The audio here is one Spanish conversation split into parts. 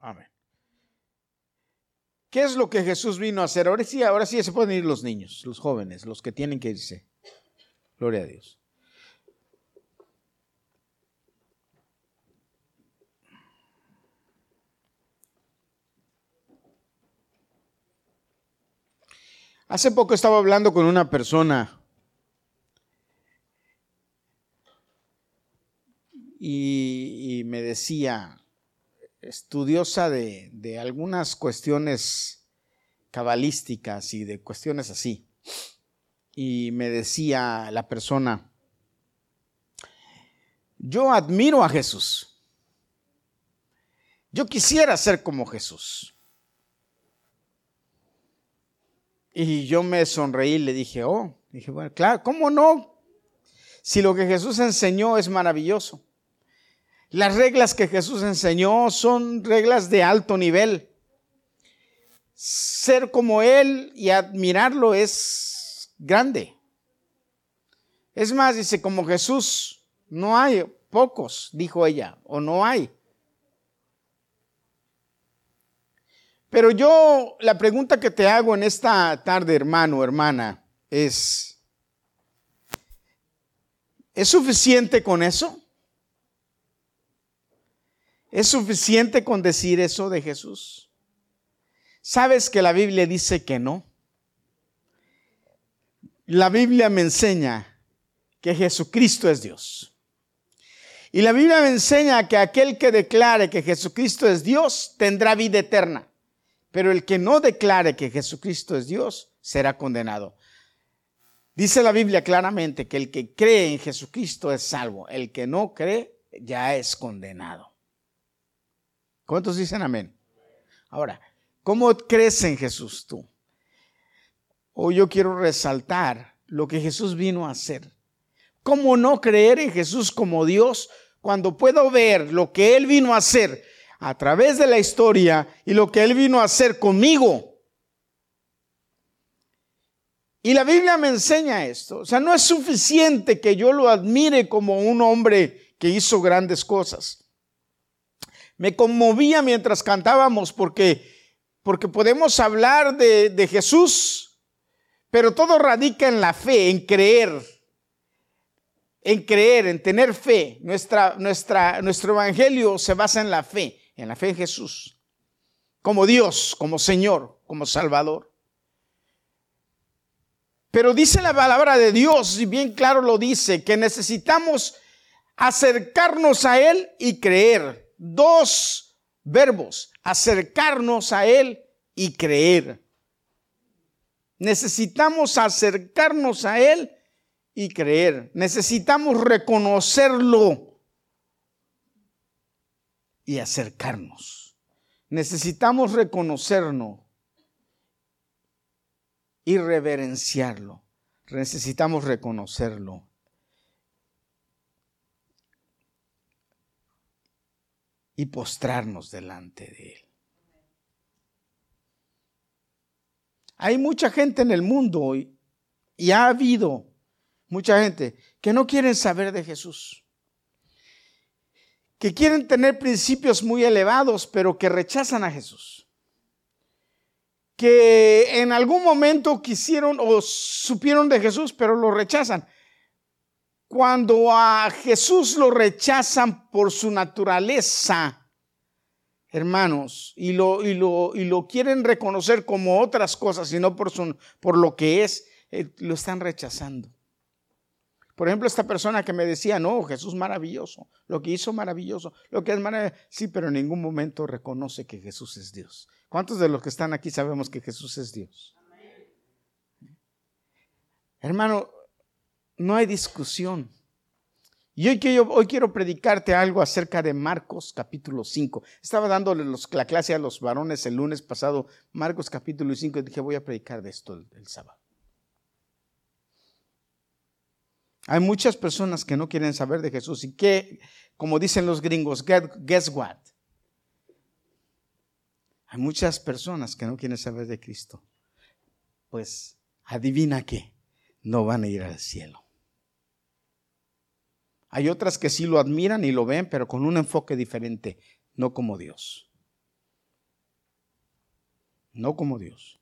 Amén. ¿Qué es lo que Jesús vino a hacer? Ahora sí, ahora sí se pueden ir los niños, los jóvenes, los que tienen que irse. Gloria a Dios. Hace poco estaba hablando con una persona y, me decía, estudiosa de, de, algunas cuestiones cabalísticas y de cuestiones así. Y me decía la persona, yo admiro a Jesús. Yo quisiera ser como Jesús. Y yo me sonreí y le dije, oh, dije, bueno, claro, ¿cómo no? Si lo que Jesús enseñó es maravilloso. Las reglas que Jesús enseñó son reglas de alto nivel. Ser como Él y admirarlo es grande. Es más, dice, como Jesús, no hay pocos, dijo ella, o no hay. Pero yo, la pregunta que te hago en esta tarde, hermano, hermana, es, ¿es suficiente con eso? ¿Es suficiente con decir eso de Jesús? ¿Sabes que la Biblia dice que no? La Biblia me enseña que Jesucristo es Dios. Y la Biblia me enseña que aquel que declare que Jesucristo es Dios tendrá vida eterna. Pero el que no declare que Jesucristo es Dios será condenado. Dice la Biblia claramente que el que cree en Jesucristo es salvo. El que no cree ya es condenado. ¿Cuántos dicen amén? Ahora, ¿cómo crees en Jesús tú? Hoy yo quiero resaltar lo que Jesús vino a hacer. ¿Cómo no creer en Jesús como Dios cuando puedo ver lo que Él vino a hacer a través de la historia y lo que Él vino a hacer conmigo. Y la Biblia me enseña esto. O sea, no es suficiente que yo lo admire como un hombre que hizo grandes cosas. Me conmovía mientras cantábamos porque, porque podemos hablar de, de Jesús, pero todo radica en la fe, en creer en creer, en tener fe. Nuestra, nuestra, nuestro evangelio se basa en la fe en la fe en Jesús, como Dios, como Señor, como Salvador. Pero dice la palabra de Dios, y bien claro lo dice, que necesitamos acercarnos a Él y creer. Dos verbos, acercarnos a Él y creer. Necesitamos acercarnos a Él y creer. Necesitamos reconocerlo y acercarnos. Necesitamos reconocernos y reverenciarlo. Necesitamos reconocerlo. Y postrarnos delante de Él. Hay mucha gente en el mundo y, y ha habido mucha gente que no quieren saber de Jesús que quieren tener principios muy elevados, pero que rechazan a Jesús. Que en algún momento quisieron o supieron de Jesús, pero lo rechazan. Cuando a Jesús lo rechazan por su naturaleza, hermanos, y lo, y lo, y lo quieren reconocer como otras cosas, sino por, su, por lo que es, eh, lo están rechazando. Por ejemplo, esta persona que me decía, no, Jesús maravilloso, lo que hizo maravilloso, lo que es maravilloso. Sí, pero en ningún momento reconoce que Jesús es Dios. ¿Cuántos de los que están aquí sabemos que Jesús es Dios? Hermano, no hay discusión. Y hoy, hoy quiero predicarte algo acerca de Marcos capítulo 5. Estaba dándole la clase a los varones el lunes pasado, Marcos capítulo 5, y dije, voy a predicar de esto el sábado. Hay muchas personas que no quieren saber de Jesús y que, como dicen los gringos, guess what? Hay muchas personas que no quieren saber de Cristo. Pues adivina qué, no van a ir al cielo. Hay otras que sí lo admiran y lo ven, pero con un enfoque diferente, no como Dios. no como Dios.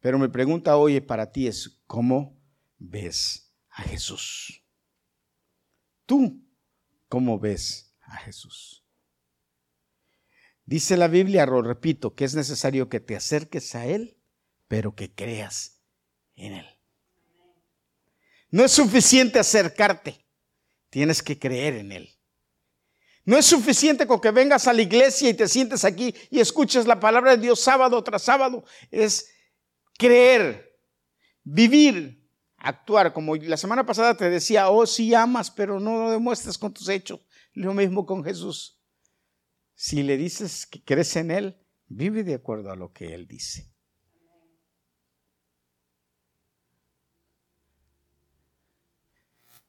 Pero mi pregunta hoy para ti es, ¿cómo ves a Jesús? ¿Tú cómo ves a Jesús? Dice la Biblia, lo repito, que es necesario que te acerques a Él, pero que creas en Él. No es suficiente acercarte, tienes que creer en Él. No es suficiente con que vengas a la iglesia y te sientes aquí y escuches la palabra de Dios sábado tras sábado. Es creer, vivir, actuar. Como la semana pasada te decía, oh, sí amas, pero no lo demuestras con tus hechos. Lo mismo con Jesús. Si le dices que crees en Él, vive de acuerdo a lo que Él dice.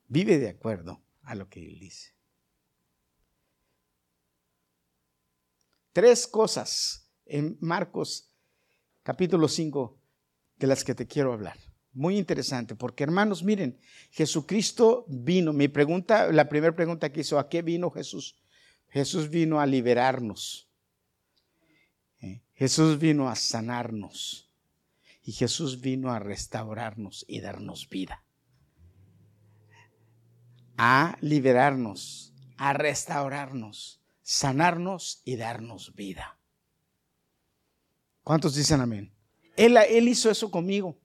Vive de acuerdo a lo que Él dice. Tres cosas en Marcos capítulo 5 de las que te quiero hablar. Muy interesante, porque hermanos, miren, Jesucristo vino. Mi pregunta, la primera pregunta que hizo, ¿a qué vino Jesús? Jesús vino a liberarnos. ¿Eh? Jesús vino a sanarnos. Y Jesús vino a restaurarnos y darnos vida. A liberarnos, a restaurarnos sanarnos y darnos vida. ¿Cuántos dicen amén? Él, él hizo eso conmigo.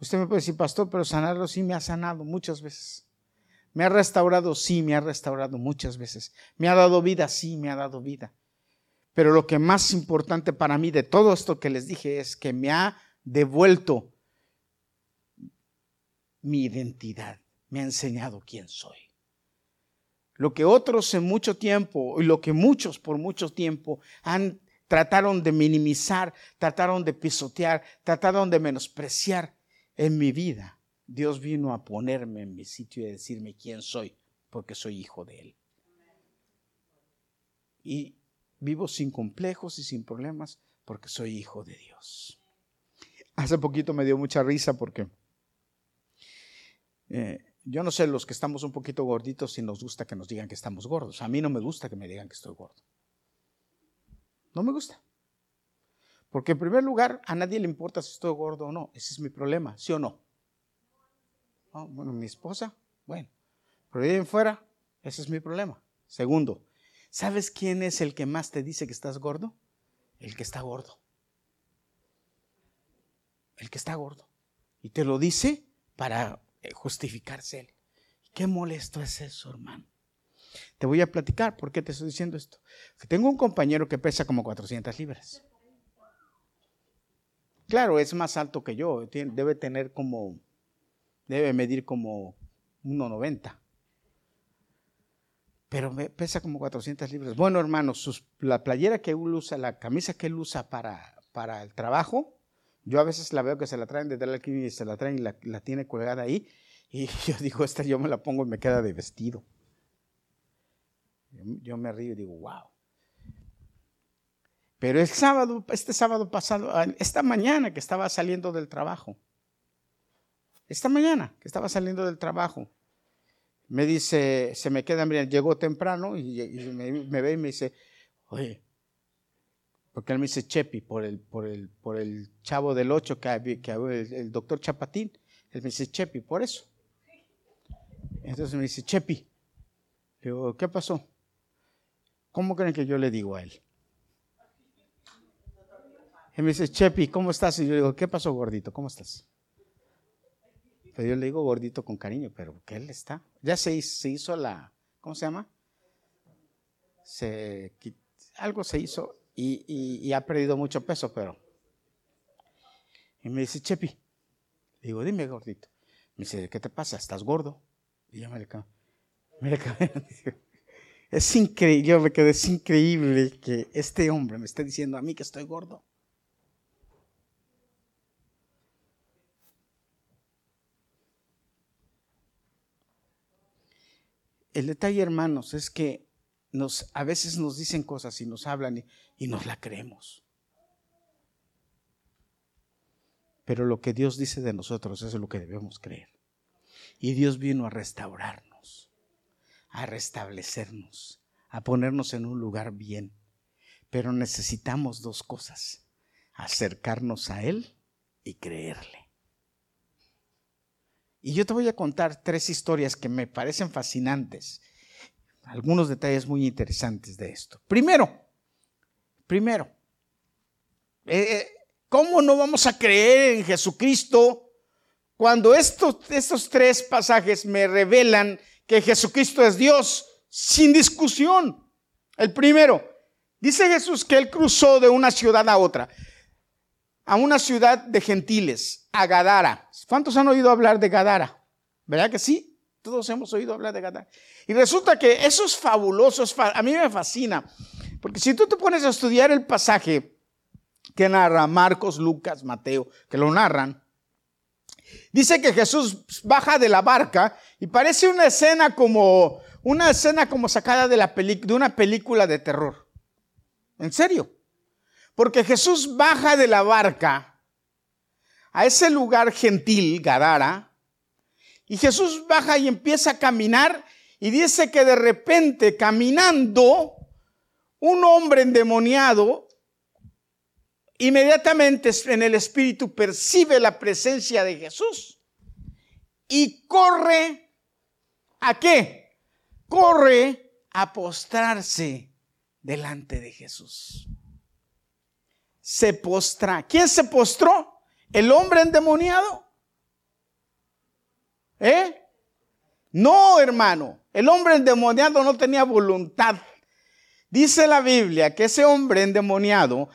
Usted me puede decir, pastor, pero sanarlo sí me ha sanado muchas veces. Me ha restaurado, sí, me ha restaurado muchas veces. Me ha dado vida, sí, me ha dado vida. Pero lo que más importante para mí de todo esto que les dije es que me ha devuelto mi identidad. Me ha enseñado quién soy. Lo que otros en mucho tiempo y lo que muchos por mucho tiempo han trataron de minimizar, trataron de pisotear, trataron de menospreciar en mi vida. Dios vino a ponerme en mi sitio y a decirme quién soy, porque soy hijo de Él. Y vivo sin complejos y sin problemas porque soy hijo de Dios. Hace poquito me dio mucha risa porque eh, yo no sé, los que estamos un poquito gorditos, si nos gusta que nos digan que estamos gordos. A mí no me gusta que me digan que estoy gordo. No me gusta. Porque en primer lugar, a nadie le importa si estoy gordo o no. Ese es mi problema, ¿sí o no? Bueno, mi esposa, bueno. Pero ahí en fuera, ese es mi problema. Segundo, ¿sabes quién es el que más te dice que estás gordo? El que está gordo. El que está gordo. Y te lo dice para justificarse él. Qué molesto es eso, hermano. Te voy a platicar por qué te estoy diciendo esto. Tengo un compañero que pesa como 400 libras. Claro, es más alto que yo. Debe tener como, debe medir como 1,90. Pero me pesa como 400 libras. Bueno, hermano, la playera que él usa, la camisa que él usa para, para el trabajo, yo a veces la veo que se la traen desde la y se la traen y la, tiene colgada ahí. Y yo digo, esta yo me la pongo y me queda de vestido. Yo, me río y digo, wow. Pero el sábado, este sábado pasado, ah, esta mañana que estaba saliendo del trabajo, esta mañana que estaba saliendo del trabajo, me dice, se me queda, mira, llegó temprano y, me, me, ve y me dice, oye, porque él me dice Chepi, por el, por el, por el chavo del 8 que, que el, el, doctor Chapatín. Él me dice Chepi, por eso. Entonces me dice Chepi. Le digo, ¿qué pasó? ¿Cómo creen que yo le digo a él? Él me dice, Chepi, ¿cómo estás? Y yo digo, ¿qué pasó, gordito? ¿Cómo estás? Pero yo le digo gordito con cariño, pero ¿qué él está? Ya se, se hizo la, ¿cómo se llama? Se, algo se hizo y, ha perdido mucho peso, pero... Y me dice, Chepi, digo, dime gordito. Me dice, ¿qué te pasa? ¿Estás gordo? Y yo me le Me es increíble, yo me quedé, es increíble que este hombre me esté diciendo a mí que estoy gordo. El detalle, hermanos, es que a veces nos dicen cosas y nos hablan y, y nos la creemos. Pero lo que Dios dice de nosotros es lo que debemos creer. Y Dios vino a restaurarnos, a restablecernos, a ponernos en un lugar bien. Pero necesitamos dos cosas, acercarnos a Él y creerle. Y yo te voy a contar tres historias que me parecen fascinantes, algunos detalles muy interesantes de esto. Primero, primero, eh, eh, ¿cómo no vamos a creer en Jesucristo cuando estos, estos tres pasajes me revelan que Jesucristo es Dios sin discusión? El primero, dice Jesús que él cruzó de una ciudad a otra, a una ciudad de gentiles, a Gadara. ¿Cuántos han oído hablar de Gadara? ¿Verdad que sí? Todos hemos oído hablar de Gadara. Y resulta que eso es fabuloso, a mí me fascina, porque si tú te pones a estudiar el pasaje que narra Marcos, Lucas, Mateo, que lo narran, dice que Jesús baja de la barca y parece una escena como una escena como sacada de una película de terror. En serio. Porque Jesús baja de la barca a ese lugar gentil, Gadara, y Jesús baja y empieza a caminar y dice que de repente caminando, un hombre endemoniado inmediatamente en el espíritu percibe la presencia de Jesús y corre a qué? corre a postrarse delante de Jesús. Se postra. ¿Quién se postró? ¿El hombre endemoniado? ¿Eh? No, hermano. El hombre endemoniado no tenía voluntad. Dice la Biblia que ese hombre endemoniado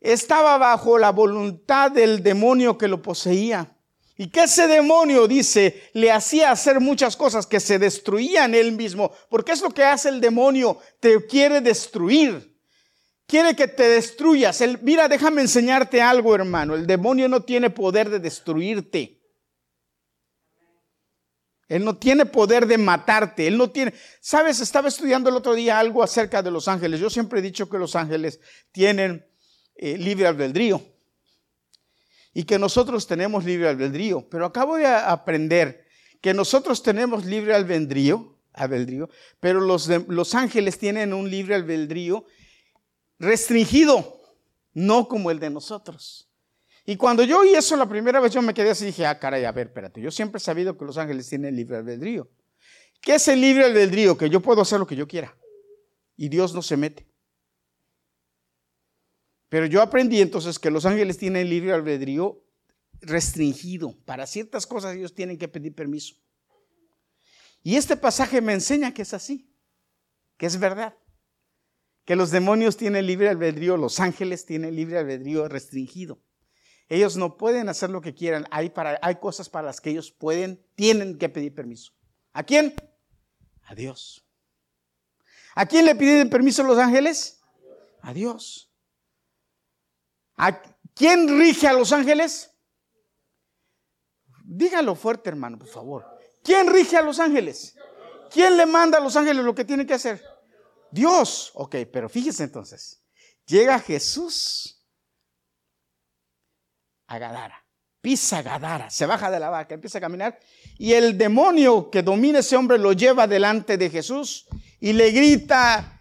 estaba bajo la voluntad del demonio que lo poseía. Y que ese demonio, dice, le hacía hacer muchas cosas que se destruían él mismo. Porque es lo que hace el demonio, te quiere destruir. Quiere que te destruyas. mira, déjame enseñarte algo, hermano. El demonio no tiene poder de destruirte. Él no tiene poder de matarte. Él no tiene. Sabes, estaba estudiando el otro día algo acerca de los ángeles. Yo siempre he dicho que los ángeles tienen eh, libre albedrío y que nosotros tenemos libre albedrío. Pero acabo de aprender que nosotros tenemos libre albedrío, albedrío pero los, los ángeles tienen un libre albedrío restringido, no como el de nosotros. Y cuando yo oí eso la primera vez, yo me quedé así y dije, ah, caray, a ver, espérate, yo siempre he sabido que los ángeles tienen libre albedrío. ¿Qué es el libre albedrío? Que yo puedo hacer lo que yo quiera. Y Dios no se mete. Pero yo aprendí entonces que los ángeles tienen libre albedrío restringido. Para ciertas cosas ellos tienen que pedir permiso. Y este pasaje me enseña que es así, que es verdad. Que los demonios tienen libre albedrío, los ángeles tienen libre albedrío restringido. Ellos no pueden hacer lo que quieran. Hay, para, hay cosas para las que ellos pueden, tienen que pedir permiso. ¿A quién? A Dios. ¿A quién le piden permiso los ángeles? A Dios. ¿A quién rige a los ángeles? Dígalo fuerte, hermano, por favor. ¿Quién rige a los ángeles? ¿Quién le manda a los ángeles lo que tienen que hacer? Dios. Ok, pero fíjese entonces. Llega Jesús a Gadara. Pisa Gadara, se baja de la vaca, empieza a caminar. Y el demonio que domina ese hombre lo lleva delante de Jesús y le grita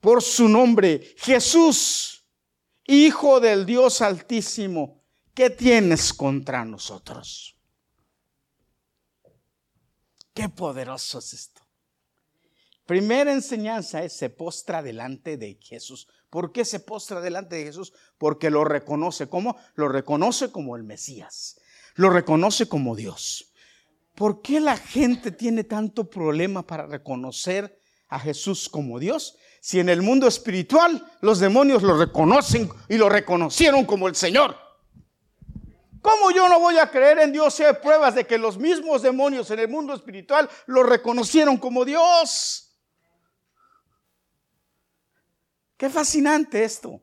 por su nombre, Jesús, Hijo del Dios Altísimo, ¿qué tienes contra nosotros? Qué poderoso es esto. Primera enseñanza es se postra delante de Jesús. ¿Por qué se postra delante de Jesús? Porque lo reconoce. ¿Cómo? Lo reconoce como el Mesías. Lo reconoce como Dios. ¿Por qué la gente tiene tanto problema para reconocer a Jesús como Dios? si en el mundo espiritual los demonios lo reconocen y lo reconocieron como el Señor? ¿Cómo yo no voy a creer en Dios si hay pruebas de que los mismos demonios en el mundo espiritual lo reconocieron como Dios? Qué fascinante esto.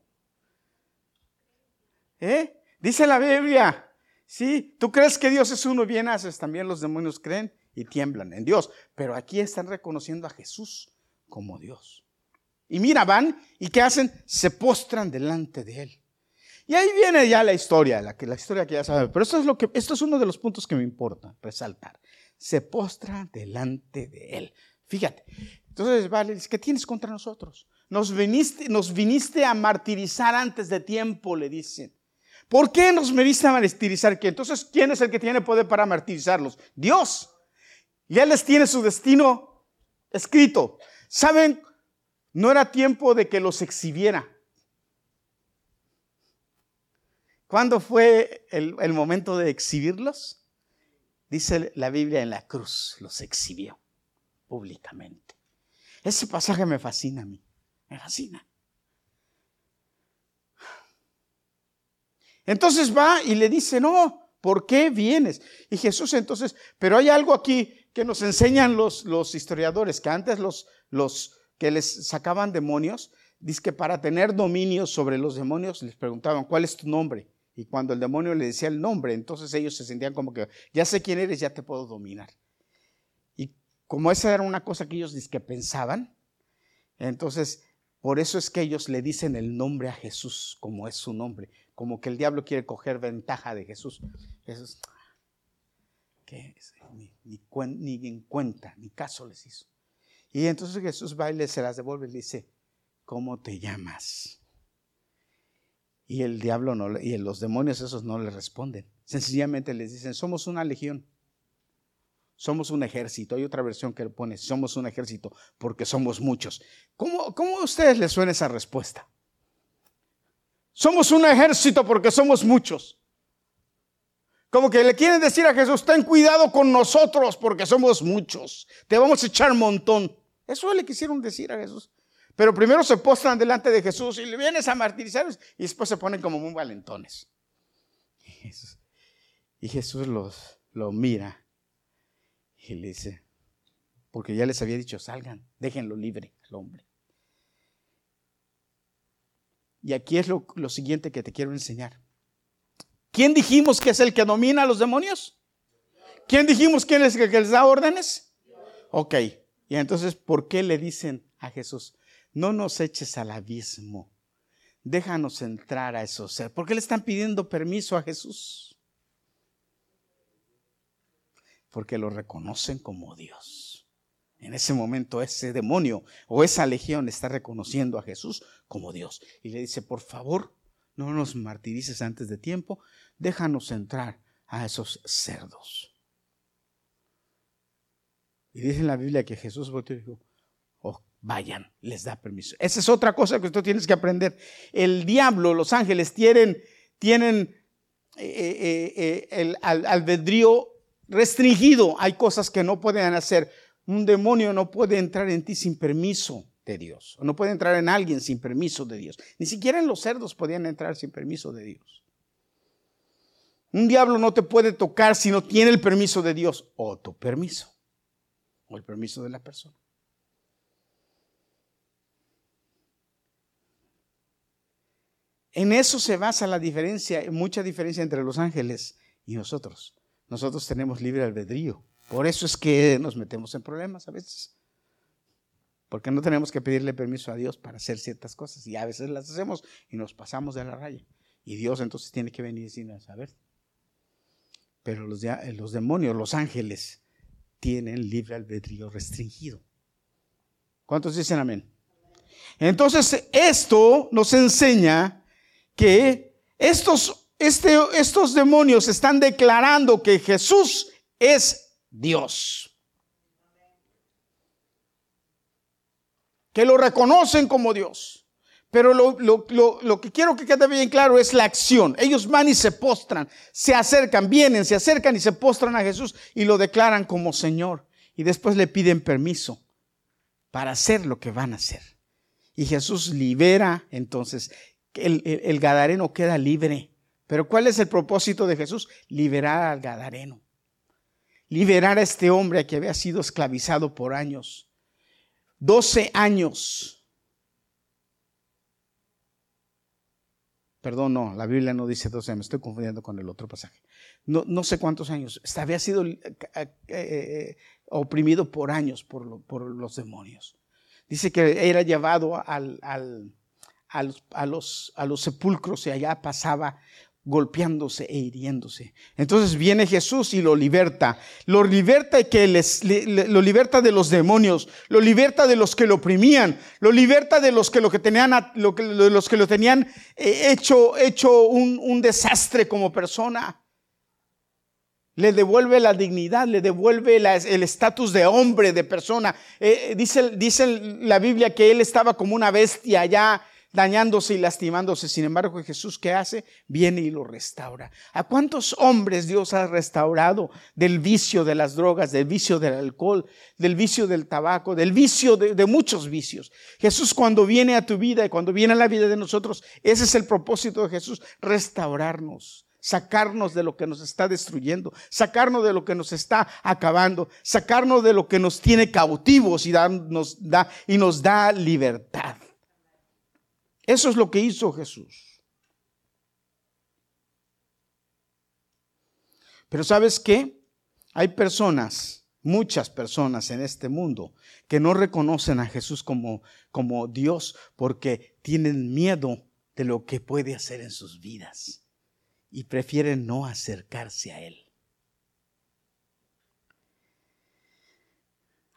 ¿Eh? Dice la Biblia, sí, tú crees que Dios es uno, bien haces, también los demonios creen y tiemblan en Dios, pero aquí están reconociendo a Jesús como Dios. Y mira, van y ¿qué hacen? Se postran delante de él. Y ahí viene ya la historia, la, historia que ya saben. Pero esto es, que, esto es uno de los puntos que me importa resaltar. Se postra delante de él. Fíjate. Entonces, vale, ¿qué tienes contra nosotros? Nos viniste, nos viniste a martirizar antes de tiempo, le dicen. ¿Por qué nos viniste a martirizar? Entonces, ¿quién es el que tiene poder para martirizarlos? Dios. Y Él les tiene su destino escrito. ¿Saben? No era tiempo de que los exhibiera. ¿Cuándo fue el momento de exhibirlos? Dice la Biblia en la cruz, los exhibió públicamente. Ese pasaje me fascina a mí, me fascina. Entonces va y le dice, no, ¿por qué vienes? Y Jesús entonces, pero hay algo aquí que nos enseñan los, los historiadores, que antes los, los que les sacaban demonios, dice que para tener dominio sobre los demonios les preguntaban, ¿cuál es tu nombre? Y cuando el demonio le decía el nombre, entonces ellos se sentían como que, ya sé quién eres, ya te puedo dominar. Y como esa era una cosa que ellos que pensaban, entonces por eso es que ellos le dicen el nombre a Jesús, como es su nombre, como que el diablo quiere coger ventaja de Jesús. Jesús, ni, ni, en cuenta, ni caso les hizo. Y entonces Jesús va y se las devuelve y le dice, ¿cómo te llamas? Y el diablo no, y los demonios esos no le responden. Sencillamente les dicen, somos una legión. Somos un ejército. Hay otra versión que pone, somos un ejército porque somos muchos. ¿Cómo, cómo a ustedes les suena esa respuesta? Somos un ejército porque somos muchos. Como que le quieren decir a Jesús, ten cuidado con nosotros porque somos muchos. Te vamos a echar montón. Eso le quisieron decir a Jesús. Pero primero se postran delante de Jesús y le vienes a martirizar y después se ponen como muy valentones. Y Jesús, los, lo mira y le dice, porque ya les había dicho, salgan, déjenlo libre al hombre. Y aquí es lo, siguiente que te quiero enseñar. ¿Quién dijimos que es el que domina a los demonios? ¿Quién dijimos quién es el que les da órdenes? Ok. Y entonces, ¿por qué le dicen a Jesús, no nos eches al abismo. Déjanos entrar a esos seres. ¿Por qué le están pidiendo permiso a Jesús? Porque lo reconocen como Dios. En ese momento ese demonio o esa legión está reconociendo a Jesús como Dios. Y le dice, por favor, no nos martirices antes de tiempo, déjanos entrar a esos cerdos. Y dice en la Biblia que Jesús volvió y dijo, vayan, les da permiso. Esa es otra cosa que tú tienes que aprender. El diablo, los ángeles tienen, tienen eh, eh, eh, el albedrío restringido. Hay cosas que no pueden hacer. Un demonio no puede entrar en ti sin permiso de Dios. O no puede entrar en alguien sin permiso de Dios. Ni siquiera en los cerdos podían entrar sin permiso de Dios. Un diablo no te puede tocar si no tiene el permiso de Dios o tu permiso o el permiso de la persona. En eso se basa la diferencia, mucha diferencia entre los ángeles y nosotros. Nosotros tenemos libre albedrío. Por eso es que nos metemos en problemas a veces. Porque no tenemos que pedirle permiso a Dios para hacer ciertas cosas. Y a veces las hacemos y nos pasamos de la raya. Y Dios entonces tiene que venir y decirnos, a ver. Pero los, los demonios, los ángeles, tienen libre albedrío restringido. ¿Cuántos dicen amén? Entonces, esto nos enseña que estos, este, estos demonios están declarando que Jesús es Dios. Que lo reconocen como Dios. Pero lo, que quiero que quede bien claro es la acción. Ellos van y se postran, se acercan, vienen, se acercan y se postran a Jesús y lo declaran como Señor. Y después le piden permiso para hacer lo que van a hacer. Y Jesús libera entonces el, Gadareno queda libre. Pero ¿cuál es el propósito de Jesús? Liberar al Gadareno. Liberar a este hombre que había sido esclavizado por años. 12 años. Perdón, no, la Biblia no dice 12 años, me estoy confundiendo con el otro pasaje. No, no sé cuántos años. Había sido eh, eh, eh, oprimido por años por, los demonios. Dice que era llevado al a los, a los, sepulcros y allá pasaba golpeándose e hiriéndose. Entonces viene Jesús y lo liberta. Lo liberta y que lo liberta de los demonios, lo liberta de los que lo oprimían, lo liberta de los que lo que tenían, los que lo tenían eh, hecho, hecho un, desastre como persona. Le devuelve la dignidad, le devuelve el estatus de hombre, de persona. Eh, dice, dice la Biblia que él estaba como una bestia allá dañándose y lastimándose. Sin embargo, Jesús, ¿qué hace? Viene y lo restaura. ¿A cuántos hombres Dios ha restaurado del vicio de las drogas, del vicio del alcohol, del vicio del tabaco, del vicio de, muchos vicios? Jesús cuando viene a tu vida y cuando viene a la vida de nosotros, ese es el propósito de Jesús, restaurarnos sacarnos de lo que nos está destruyendo, sacarnos de lo que nos está acabando, sacarnos de lo que nos tiene cautivos y, da, y nos da libertad. Eso es lo que hizo Jesús. Pero ¿sabes qué? Hay personas, muchas personas en este mundo que no reconocen a Jesús como, como Dios porque tienen miedo de lo que puede hacer en sus vidas y prefieren no acercarse a Él.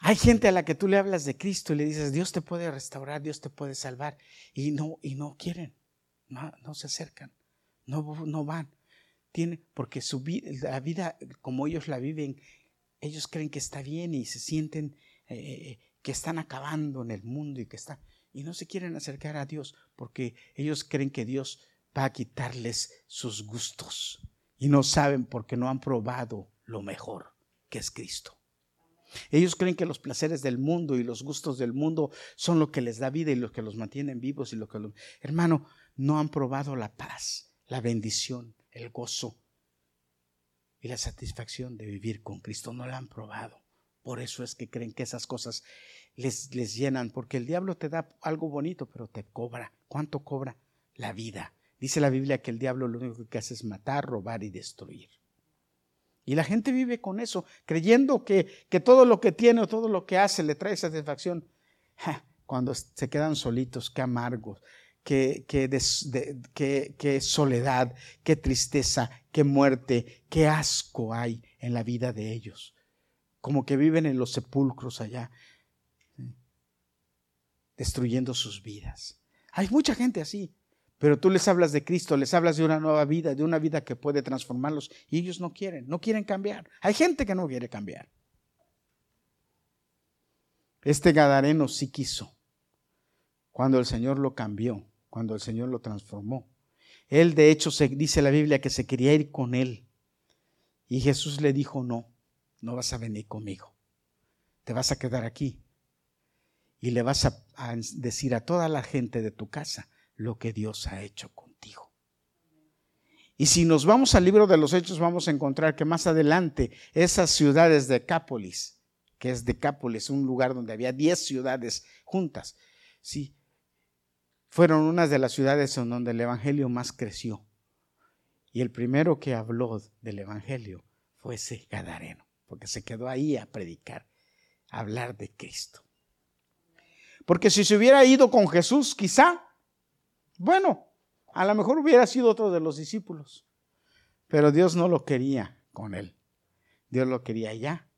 Hay gente a la que tú le hablas de Cristo y le dices, Dios te puede restaurar, Dios te puede salvar, y no, y no quieren, no, se acercan, no, no van. Tiene, porque su vida, la vida como ellos la viven, ellos creen que está bien y se sienten eh, eh, que están acabando en el mundo y que están, y no se quieren acercar a Dios porque ellos creen que Dios va a quitarles sus gustos y no saben porque no han probado lo mejor que es Cristo. Ellos creen que los placeres del mundo y los gustos del mundo son lo que les da vida y lo que los mantienen vivos y lo que los... Hermano, no han probado la paz, la bendición, el gozo y la satisfacción de vivir con Cristo. No la han probado. Por eso es que creen que esas cosas les, les llenan, porque el diablo te da algo bonito, pero te cobra. ¿Cuánto cobra? La vida. Dice la Biblia que el diablo lo único que hace es matar, robar y destruir. Y la gente vive con eso, creyendo que, que todo lo que tiene o todo lo que hace le trae satisfacción. cuando se quedan solitos, qué amargos, qué, qué, soledad, qué tristeza, qué muerte, qué asco hay en la vida de ellos. Como que viven en los sepulcros allá, destruyendo sus vidas. Hay mucha gente así. Pero tú les hablas de Cristo, les hablas de una nueva vida, de una vida que puede transformarlos y ellos no quieren, no quieren cambiar. Hay gente que no quiere cambiar. Este Gadareno sí quiso, cuando el Señor lo cambió, cuando el Señor lo transformó. Él de hecho se dice la Biblia que se quería ir con él. Y Jesús le dijo, no, no vas a venir conmigo. Te vas a quedar aquí. Y le vas a, a decir a toda la gente de tu casa lo que Dios ha hecho contigo. Y si nos vamos al libro de los Hechos, vamos a encontrar que más adelante esas ciudades de Decápolis, que es Decápolis, un lugar donde había 10 ciudades juntas, sí, fueron unas de las ciudades en donde el Evangelio más creció. Y el primero que habló del Evangelio fue ese Gadareno, porque se quedó ahí a predicar, a hablar de Cristo. Porque si se hubiera ido con Jesús, quizá bueno, a lo mejor hubiera sido otro de los discípulos, pero Dios no lo quería con él. Dios lo quería ya,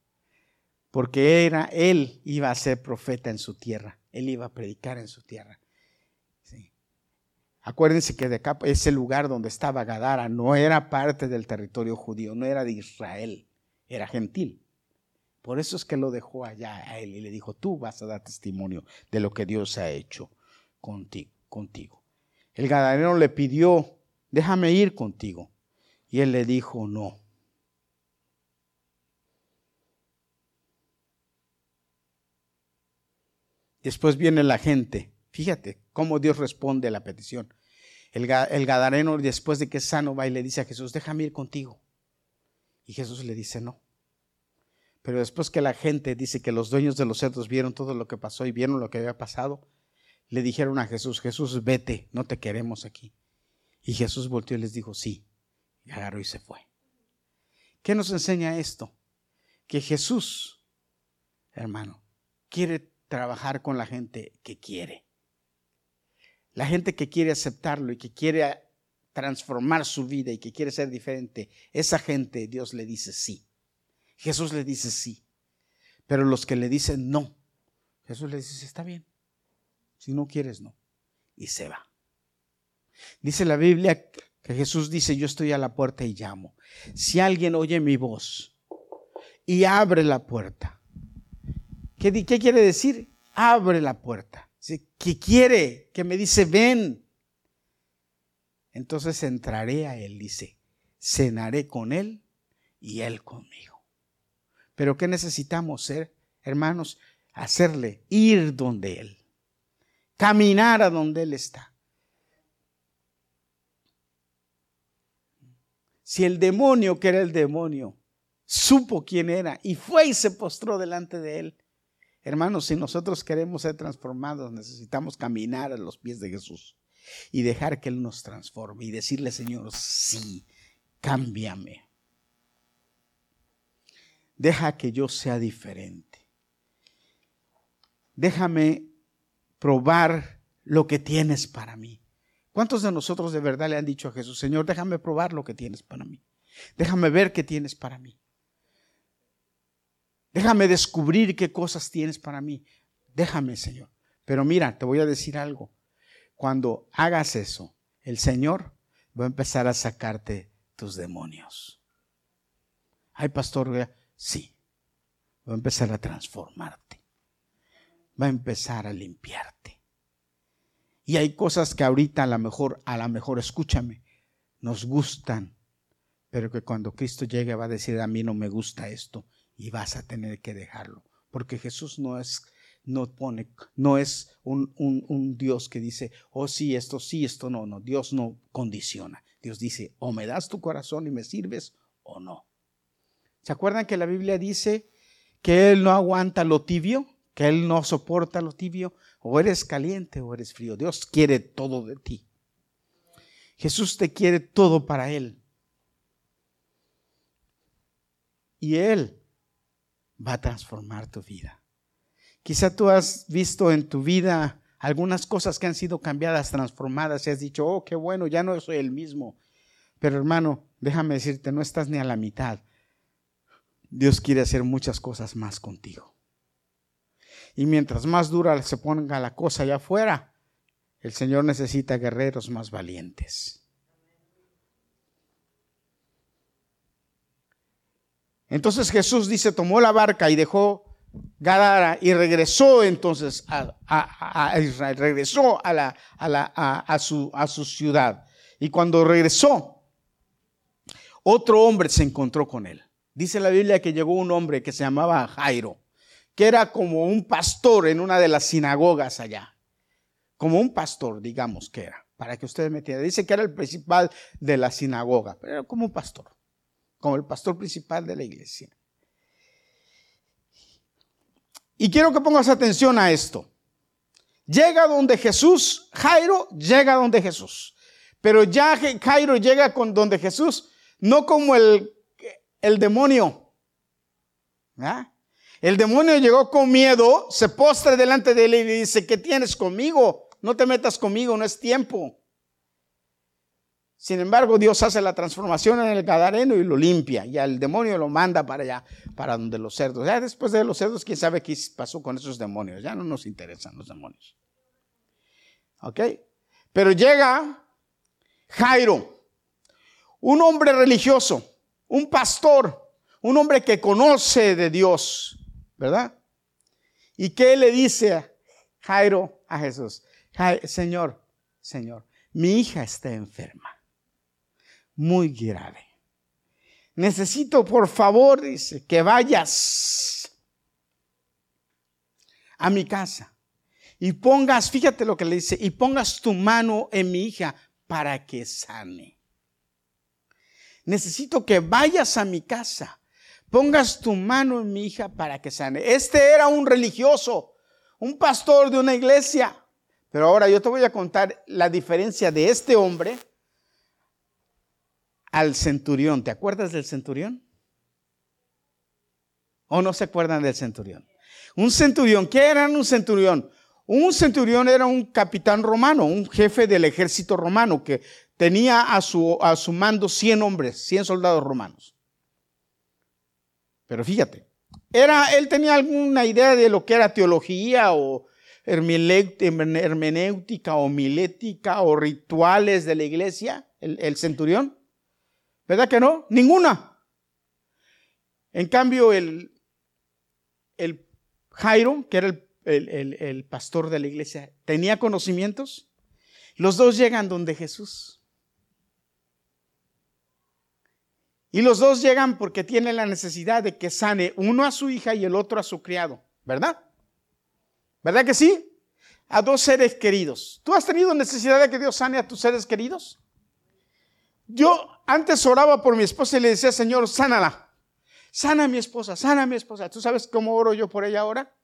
porque era él iba a ser profeta en su tierra, él iba a predicar en su tierra. Acuérdense que de acá, ese lugar donde estaba Gadara no era parte del territorio judío, no era de Israel, era gentil. Por eso es que lo dejó allá a él y le dijo, tú vas a dar testimonio de lo que Dios ha hecho contigo. El gadareno le pidió, déjame ir contigo. Y él le dijo, no. Después viene la gente. Fíjate cómo Dios responde a la petición. El, Gadareno, después de que es sano, va y le dice a Jesús, déjame ir contigo. Y Jesús le dice, no. Pero después que la gente dice que los dueños de los cerdos vieron todo lo que pasó y vieron lo que había pasado, le dijeron a Jesús, Jesús, vete, no te queremos aquí. Y Jesús volteó y les dijo, sí, y agarró y se fue. ¿Qué nos enseña esto? Que Jesús, hermano, quiere trabajar con la gente que quiere. La gente que quiere aceptarlo y que quiere transformar su vida y que quiere ser diferente, esa gente Dios le dice sí. Jesús le dice sí. Pero los que le dicen no, Jesús le dice, está bien. Si no quieres, no. Y se va. Dice la Biblia que Jesús dice, yo estoy a la puerta y llamo. Si alguien oye mi voz y abre la puerta, ¿qué, qué quiere decir? Abre la puerta. ¿Qué quiere? Que me dice, ven. Entonces entraré a él, dice, cenaré con él y él conmigo. Pero ¿qué necesitamos ser, hermanos? Hacerle ir donde él, caminar a donde él está. Si el demonio, que era el demonio, supo quién era y fue y se postró delante de él, hermanos, si nosotros queremos ser transformados, necesitamos caminar a los pies de Jesús y dejar que Él nos transforme y decirle, Señor, sí, cámbiame. Deja que yo sea diferente. Déjame probar lo que tienes para mí. ¿Cuántos de nosotros de verdad le han dicho a Jesús, Señor, déjame probar lo que tienes para mí? Déjame ver qué tienes para mí. Déjame descubrir qué cosas tienes para mí. Déjame, Señor. Pero mira, te voy a decir algo. Cuando hagas eso, el Señor va a empezar a sacarte tus demonios. Ay, pastor, sí. Va a empezar a transformarte. Va a empezar a limpiarte. Y hay cosas que ahorita a lo mejor, a lo mejor, escúchame, nos gustan, pero que cuando Cristo llegue va a decir, a mí no me gusta esto y vas a tener que dejarlo. Porque Jesús no es, no pone, no es un, un, Dios que dice, oh sí, esto sí, esto no, no, Dios no condiciona. Dios dice, o me das tu corazón y me sirves o no. ¿Se acuerdan que la Biblia dice que Él no aguanta lo tibio? Que Él no soporta lo tibio. O eres caliente o eres frío. Dios quiere todo de ti. Jesús te quiere todo para Él. Y Él va a transformar tu vida. Quizá tú has visto en tu vida algunas cosas que han sido cambiadas, transformadas y has dicho, oh, qué bueno, ya no soy el mismo. Pero hermano, déjame decirte, no estás ni a la mitad. Dios quiere hacer muchas cosas más contigo. Y mientras más dura se ponga la cosa allá afuera, el Señor necesita guerreros más valientes. Entonces Jesús dice, tomó la barca y dejó Gadara y regresó entonces a, Israel, regresó a, la, a, su, a su ciudad. Y cuando regresó, otro hombre se encontró con él. Dice la Biblia que llegó un hombre que se llamaba Jairo, que era como un pastor en una de las sinagogas allá. Como un pastor, digamos que era, para que ustedes me entiendan. Dice que era el principal de la sinagoga, pero era como un pastor como el pastor principal de la iglesia. Y quiero que pongas atención a esto. Llega donde Jesús, Jairo llega donde Jesús. Pero ya Jairo llega con donde Jesús, no como el, el demonio. El demonio llegó con miedo, se postra delante de él y dice, ¿qué tienes conmigo? No te metas conmigo, no es tiempo. Sin embargo, Dios hace la transformación en el Gadareno y lo limpia. Y al demonio lo manda para allá, para donde los cerdos. Ya después de los cerdos, quién sabe qué pasó con esos demonios. Ya no nos interesan los demonios. ¿Ok? Pero llega Jairo, un hombre religioso, un pastor, un hombre que conoce de Dios, ¿verdad? ¿Y qué le dice Jairo a Jesús? Señor, Señor, mi hija está enferma muy grave. Necesito, por favor, dice, que vayas a mi casa y pongas, fíjate lo que le dice, y pongas tu mano en mi hija para que sane. Necesito que vayas a mi casa, pongas tu mano en mi hija para que sane. Este era un religioso, un pastor de una iglesia. Pero ahora yo te voy a contar la diferencia de este hombre al centurión. ¿Te acuerdas del centurión? ¿O no se acuerdan del centurión? Un centurión, ¿qué era un centurión? Un centurión era un capitán romano, un jefe del ejército romano que tenía a su, a su mando 100 hombres, 100 soldados romanos. Pero fíjate, era, él tenía alguna idea de lo que era teología o hermenéutica o milética o rituales de la iglesia, el, el centurión. ¿Verdad que no? Ninguna. En cambio, el, el Jairo, que era el, el, pastor de la iglesia, tenía conocimientos. Los dos llegan donde Jesús. Y los dos llegan porque tienen la necesidad de que sane uno a su hija y el otro a su criado, ¿verdad? ¿Verdad que sí? A dos seres queridos. ¿Tú has tenido necesidad de que Dios sane a tus seres queridos? Yo antes oraba por mi esposa y le decía, Señor, sánala. Sana a mi esposa, sana a mi esposa. ¿Tú sabes cómo oro yo por ella ahora?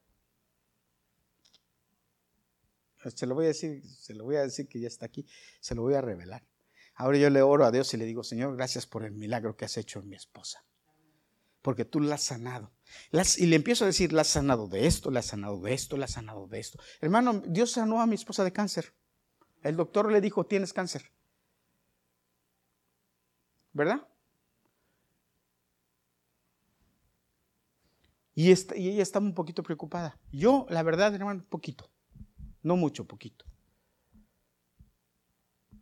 Se lo voy a decir, se lo voy a decir que ya está aquí, se lo voy a revelar. Ahora yo le oro a Dios y le digo, Señor, gracias por el milagro que has hecho en mi esposa. Porque tú la has sanado. y le empiezo a decir, la has sanado de esto, la has sanado de esto, la has sanado de esto. Hermano, Dios sanó a mi esposa de cáncer. El doctor le dijo, tienes cáncer. ¿Verdad? Y, ella estaba un poquito preocupada. Yo, la verdad, hermano, poquito. No mucho, poquito.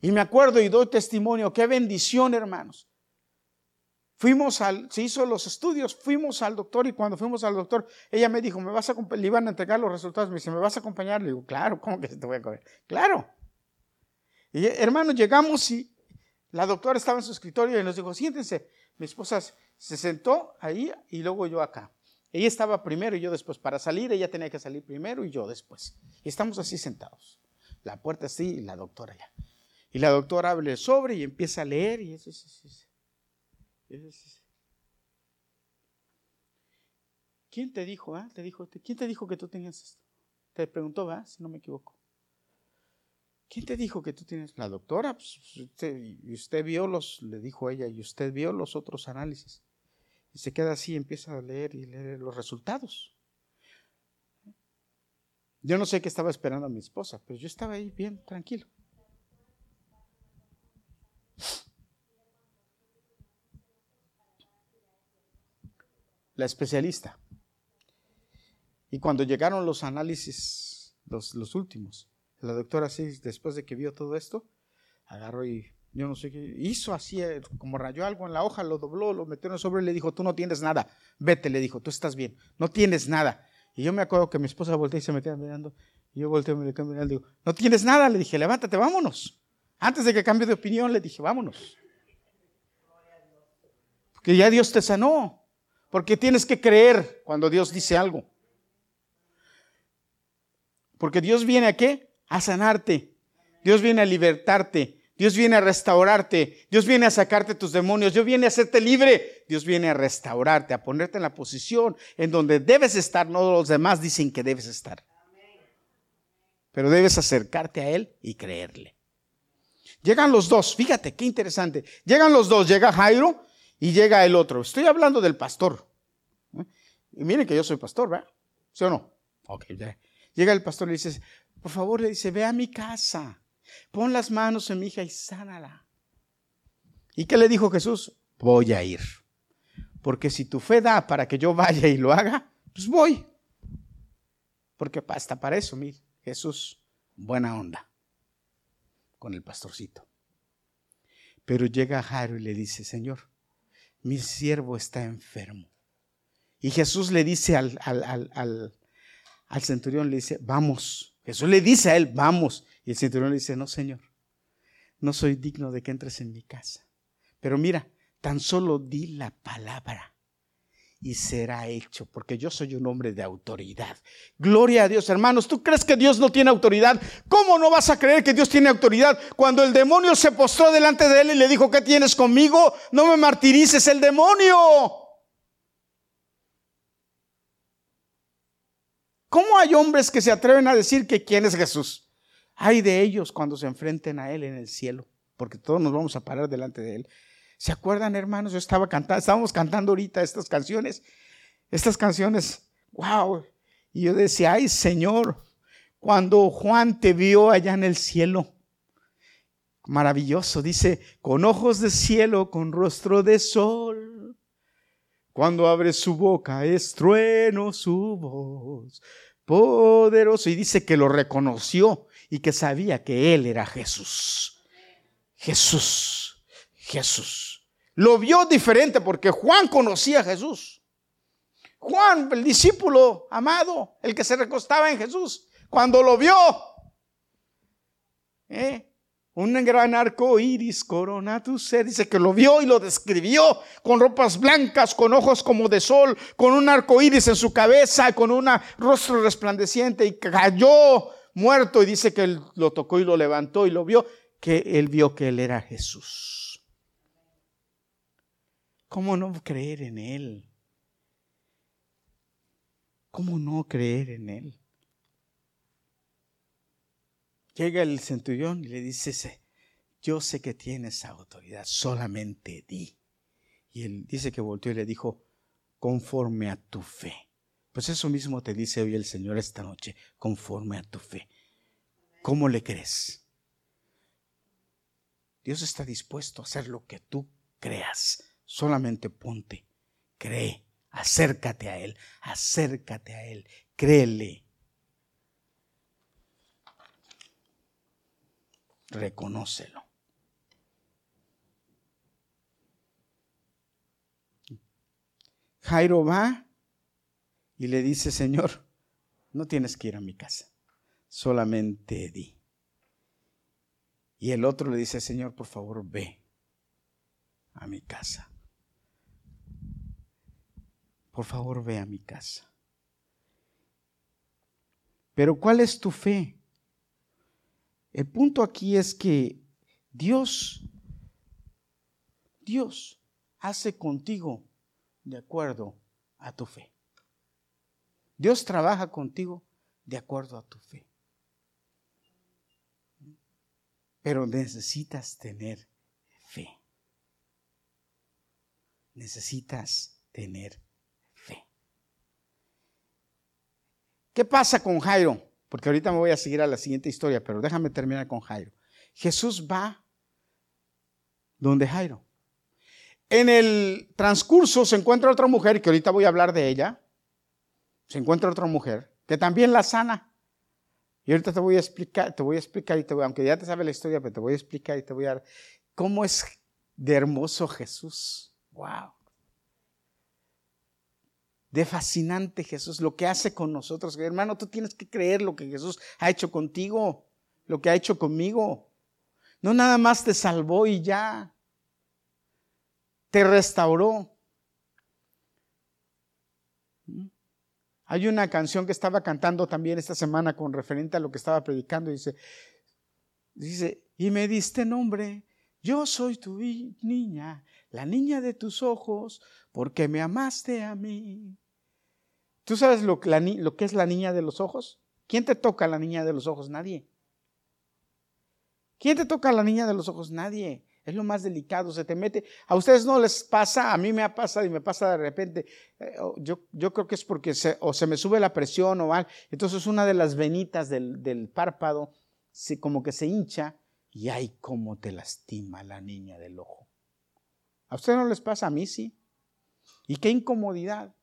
Y me acuerdo y doy testimonio, qué bendición, hermanos. Fuimos al, se hizo los estudios, fuimos al doctor y cuando fuimos al doctor, ella me dijo, ¿me vas a le iban a entregar los resultados? Me dice, ¿me vas a acompañar? Le digo, claro, ¿cómo que te voy a acompañar? Claro. Y hermanos, llegamos y la doctora estaba en su escritorio y nos dijo, siéntense. Mi esposa se sentó ahí y luego yo acá. Ella estaba primero y yo después. Para salir, ella tenía que salir primero y yo después. Y estamos así sentados. La puerta así y la doctora ya. Y la doctora abre el sobre y empieza a leer y eso, ¿Quién te dijo, ah? Te dijo, ¿quién te dijo que tú tenías esto? Te preguntó, ¿va? Si no me equivoco. ¿Quién te dijo que tú tienes? La doctora, pues, y usted vio los, le dijo ella, y usted vio los otros análisis. Y se queda así, empieza a leer y leer los resultados. Yo no sé qué estaba esperando a mi esposa, pero yo estaba ahí bien tranquilo. La especialista. Y cuando llegaron los análisis, los, últimos, la doctora sí, después de que vio todo esto, agarró y yo no sé qué, hizo así, eh, como rayó algo en la hoja, lo dobló, lo metió en el sobre y le dijo, tú no tienes nada, vete, le dijo, tú estás bien, no tienes nada. Y yo me acuerdo que mi esposa volteó y se metía mirando, y yo volteé y me quedé mirando, y digo, no tienes nada, le dije, levántate, vámonos. Antes de que cambie de opinión, le dije, vámonos. Porque ya Dios te sanó, porque tienes que creer cuando Dios dice algo. Porque Dios viene a qué? A sanarte. Dios viene a libertarte. Dios viene a restaurarte. Dios viene a sacarte tus demonios. Dios viene a hacerte libre. Dios viene a restaurarte, a ponerte en la posición en donde debes estar. No los demás dicen que debes estar. Pero debes acercarte a Él y creerle. Llegan los dos. Fíjate, qué interesante. Llegan los dos. Llega Jairo y llega el otro. Estoy hablando del pastor. Y miren que yo soy pastor, ¿verdad? ¿Sí o no? Ok, Llega el pastor y le dice, por favor, le dice, ve a mi casa pon las manos en mi hija y sánala. ¿Y qué le dijo Jesús? Voy a ir. Porque si tu fe da para que yo vaya y lo haga, pues voy. Porque hasta para eso, mi Jesús, buena onda con el pastorcito. Pero llega Jairo y le dice, Señor, mi siervo está enfermo. Y Jesús le dice al, al, al, al centurión, le dice, vamos. Jesús le dice a él, vamos. Y el cinturón le dice, no, Señor, no soy digno de que entres en mi casa. Pero mira, tan solo di la palabra y será hecho, porque yo soy un hombre de autoridad. Gloria a Dios, hermanos. ¿Tú crees que Dios no tiene autoridad? ¿Cómo no vas a creer que Dios tiene autoridad cuando el demonio se postró delante de él y le dijo, ¿qué tienes conmigo? No me martirices el demonio. ¿Cómo hay hombres que se atreven a decir que quién es Jesús? Hay de ellos cuando se enfrenten a Él en el cielo, porque todos nos vamos a parar delante de Él. ¿Se acuerdan, hermanos? Yo estaba cantando, estábamos cantando ahorita estas canciones, estas canciones, wow. Y yo decía, ay Señor, cuando Juan te vio allá en el cielo, maravilloso. Dice, con ojos de cielo, con rostro de sol. Cuando abre su boca es trueno su voz. Poderoso. Y dice que lo reconoció y que sabía que él era Jesús. Jesús. Jesús. Lo vio diferente porque Juan conocía a Jesús. Juan, el discípulo amado, el que se recostaba en Jesús, cuando lo vio, ¿eh? un gran arco iris corona tu ser. Dice que lo vio y lo describió con ropas blancas, con ojos como de sol, con un arco iris en su cabeza, con un rostro resplandeciente y cayó muerto. Y dice que él lo tocó y lo levantó y lo vio, que él vio que él era Jesús. ¿Cómo no creer en él? ¿Cómo no creer en él? Llega el centurión y le dice, yo sé que tienes autoridad, solamente di. Y él dice que volteó y le dijo, conforme a tu fe. Pues eso mismo te dice hoy el Señor esta noche, conforme a tu fe. ¿Cómo le crees? Dios está dispuesto a hacer lo que tú creas. Solamente ponte, cree, acércate a Él, acércate a Él, créele. reconócelo. Jairo va y le dice, Señor, no tienes que ir a mi casa, solamente di. Y el otro le dice, Señor, por favor, ve a mi casa. Por favor, ve a mi casa. Pero ¿cuál es tu fe? El punto aquí es que Dios, Dios hace contigo de acuerdo a tu fe. Dios trabaja contigo de acuerdo a tu fe. Pero necesitas tener fe. Necesitas tener fe. ¿Qué pasa con Jairo? porque ahorita me voy a seguir a la siguiente historia, pero déjame terminar con Jairo. Jesús va donde Jairo. En el transcurso se encuentra otra mujer, que ahorita voy a hablar de ella. Se encuentra otra mujer que también la sana. Y ahorita te voy a explicar, te voy a explicar, y te voy, aunque ya te sabe la historia, pero te voy a explicar y te voy a dar cómo es de hermoso Jesús. Wow de fascinante Jesús, lo que hace con nosotros. Hermano, tú tienes que creer lo que Jesús ha hecho contigo, lo que ha hecho conmigo. No nada más te salvó y ya, te restauró. Hay una canción que estaba cantando también esta semana con referente a lo que estaba predicando. Dice, dice, y me diste nombre, yo soy tu niña, la niña de tus ojos, porque me amaste a mí. ¿Tú sabes lo, lo que es la niña de los ojos? ¿Quién te toca la niña de los ojos? Nadie. ¿Quién te toca la niña de los ojos? Nadie. Es lo más delicado, se te mete. A ustedes no les pasa, a mí me ha pasado y me pasa de repente. Eh, yo, creo que es porque se, o se me sube la presión o algo. Entonces una de las venitas del, párpado como que se hincha y ay, cómo te lastima la niña del ojo. ¿A ustedes no les pasa? A mí sí. Y qué incomodidad.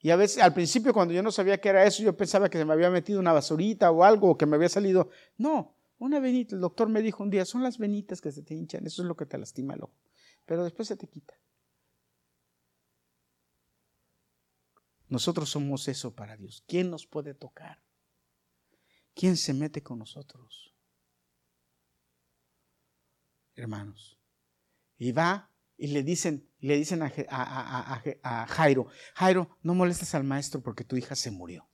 Y a veces, al principio, cuando yo no sabía qué era eso, yo pensaba que se me había metido una basurita o algo, o que me había salido. No, una venita. El doctor me dijo un día, son las venitas que se te hinchan, eso es lo que te lastima el ojo. Pero después se te quita. Nosotros somos eso para Dios. ¿Quién nos puede tocar? ¿Quién se mete con nosotros? Hermanos. Y va y le dicen, le dicen a, Jairo, Jairo, no molestes al maestro porque tu hija se murió.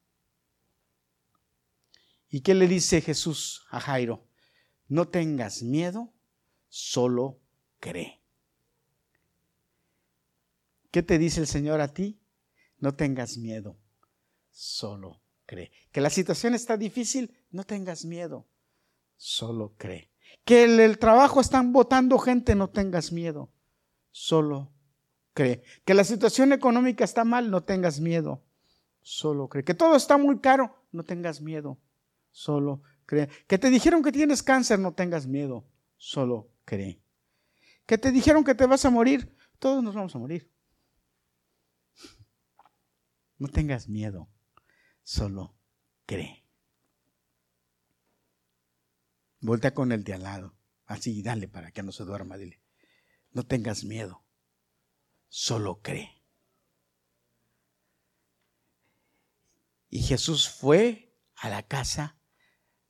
¿Y qué le dice Jesús a Jairo? No tengas miedo, solo cree. ¿Qué te dice el Señor a ti? No tengas miedo, solo cree. Que la situación está difícil, no tengas miedo, solo cree. Que el, el trabajo están votando gente, no tengas miedo, solo cree. Que la situación económica está mal, no tengas miedo, solo cree. Que todo está muy caro, no tengas miedo, solo cree. Que te dijeron que tienes cáncer, no tengas miedo, solo cree. Que te dijeron que te vas a morir, todos nos vamos a morir. No tengas miedo, solo cree. Voltea con el de al lado, así dale para que no se duerma, dile. No tengas miedo, solo cree. Y Jesús fue a la casa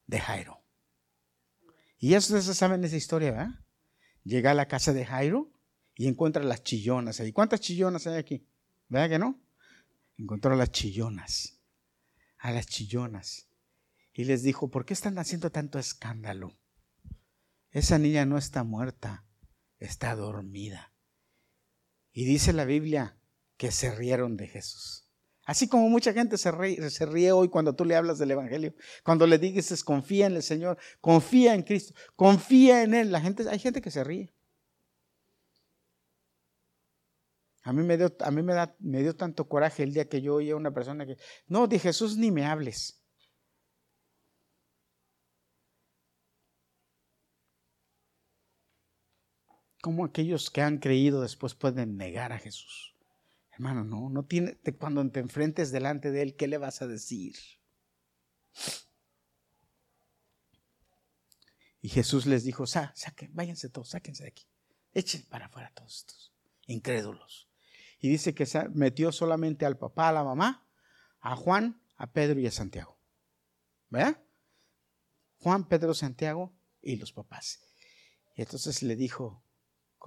de Jairo. Y ya ustedes saben esa historia, ¿verdad? Llega a la casa de Jairo y encuentra las chillonas ahí. ¿Cuántas chillonas hay aquí? ¿Verdad que no? Encontró a las chillonas, a las chillonas. Y les dijo, ¿por qué están haciendo tanto escándalo? Esa niña no está muerta, está dormida. Y dice la Biblia que se rieron de Jesús. Así como mucha gente se ríe, hoy cuando tú le hablas del Evangelio, cuando le dices confía en el Señor, confía en Cristo, confía en Él. La gente, hay gente que se ríe. A mí, me dio, a mí me, da, me dio tanto coraje el día que yo oía a una persona que, no, de Jesús ni me hables. ¿Cómo aquellos que han creído después pueden negar a Jesús? Hermano, no, no tiene, cuando te enfrentes delante de Él, ¿qué le vas a decir? Y Jesús les dijo, Sa, saquen, váyanse todos, sáquense de aquí, echen para afuera todos estos incrédulos. Y dice que metió solamente al papá, a la mamá, a Juan, a Pedro y a Santiago. ¿Verdad? Juan, Pedro, Santiago y los papás. Y entonces le dijo,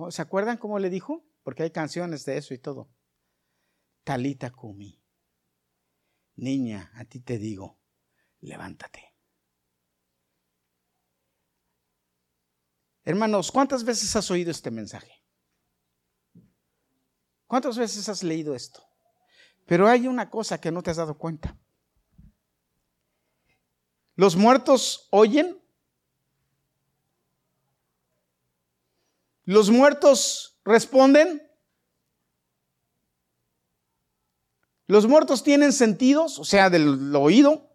¿se acuerdan cómo le dijo? Porque hay canciones de eso y todo. Talita Kumi. Niña, a ti te digo, levántate. Hermanos, ¿cuántas veces has oído este mensaje? ¿Cuántas veces has leído esto? Pero hay una cosa que no te has dado cuenta. Los muertos oyen. Los muertos responden. Los muertos tienen sentidos, o sea, del oído.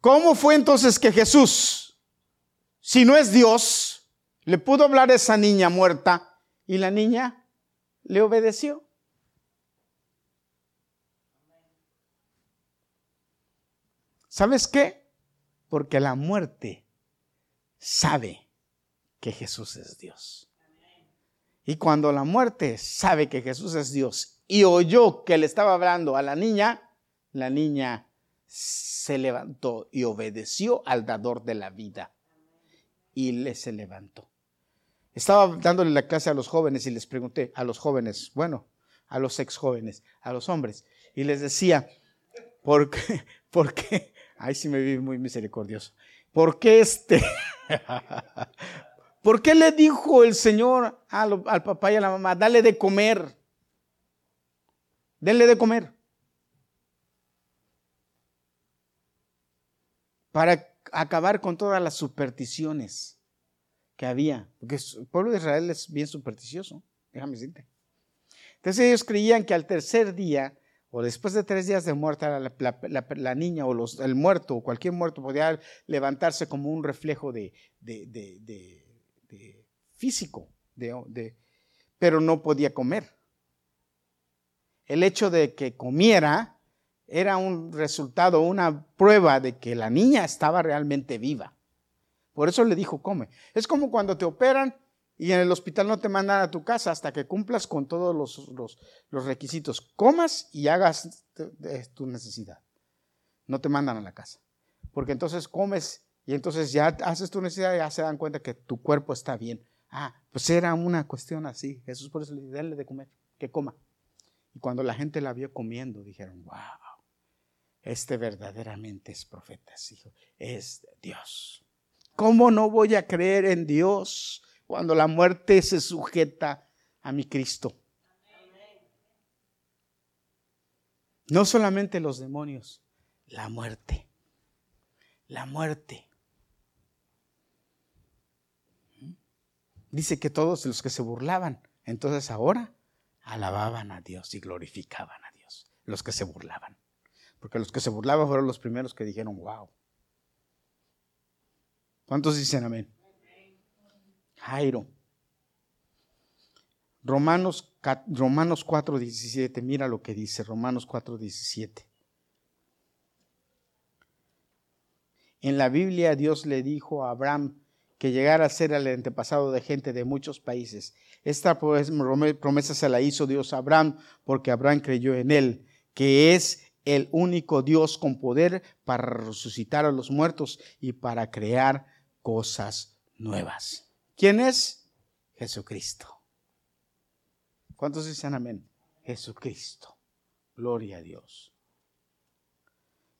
¿Cómo fue entonces que Jesús, si no es Dios, le pudo hablar a esa niña muerta y la niña le obedeció? ¿Sabes qué? Porque la muerte sabe que Jesús es Dios. Y cuando la muerte sabe que Jesús es Dios y oyó que le estaba hablando a la niña, la niña se levantó y obedeció al dador de la vida. Y le se levantó. Estaba dándole la clase a los jóvenes y les pregunté, a los jóvenes, bueno, a los ex jóvenes, a los hombres, y les decía, ¿por qué? ¿Por qué? Ay, sí me vi muy misericordioso. ¿Por qué este? ¿Por qué le dijo el Señor al, papá y a la mamá, dale de comer? Denle de comer. Para acabar con todas las supersticiones que había. Porque el pueblo de Israel es bien supersticioso, déjame decirte. Entonces ellos creían que al tercer día, o después de tres días de muerte, la, niña o el muerto o cualquier muerto podía levantarse como un reflejo de, físico, pero no podía comer. El hecho de que comiera era un resultado, una prueba de que la niña estaba realmente viva. Por eso le dijo, come. Es como cuando te operan y en el hospital no te mandan a tu casa hasta que cumplas con todos los, los requisitos. Comas y hagas tu necesidad. No te mandan a la casa. Porque entonces comes y entonces ya haces tu necesidad y ya se dan cuenta que tu cuerpo está bien. Ah, pues era una cuestión así. Jesús por eso le denle de comer, que coma. Y cuando la gente la vio comiendo, dijeron, wow, este verdaderamente es profeta, hijo, es Dios. ¿Cómo no voy a creer en Dios cuando la muerte se sujeta a mi Cristo? No solamente los demonios, la muerte. La muerte. dice que todos los que se burlaban, entonces ahora alababan a Dios y glorificaban a Dios, los que se burlaban. Porque los que se burlaban fueron los primeros que dijeron, wow. ¿Cuántos dicen amén? Jairo. Romanos, Romanos 4:17, mira lo que dice Romanos 4:17. En la Biblia Dios le dijo a Abraham que llegara a ser el antepasado de gente de muchos países. Esta promesa se la hizo Dios a Abraham porque Abraham creyó en él, que es el único Dios con poder para resucitar a los muertos y para crear cosas nuevas. ¿Quién es? Jesucristo. ¿Cuántos dicen amén? Jesucristo. Gloria a Dios.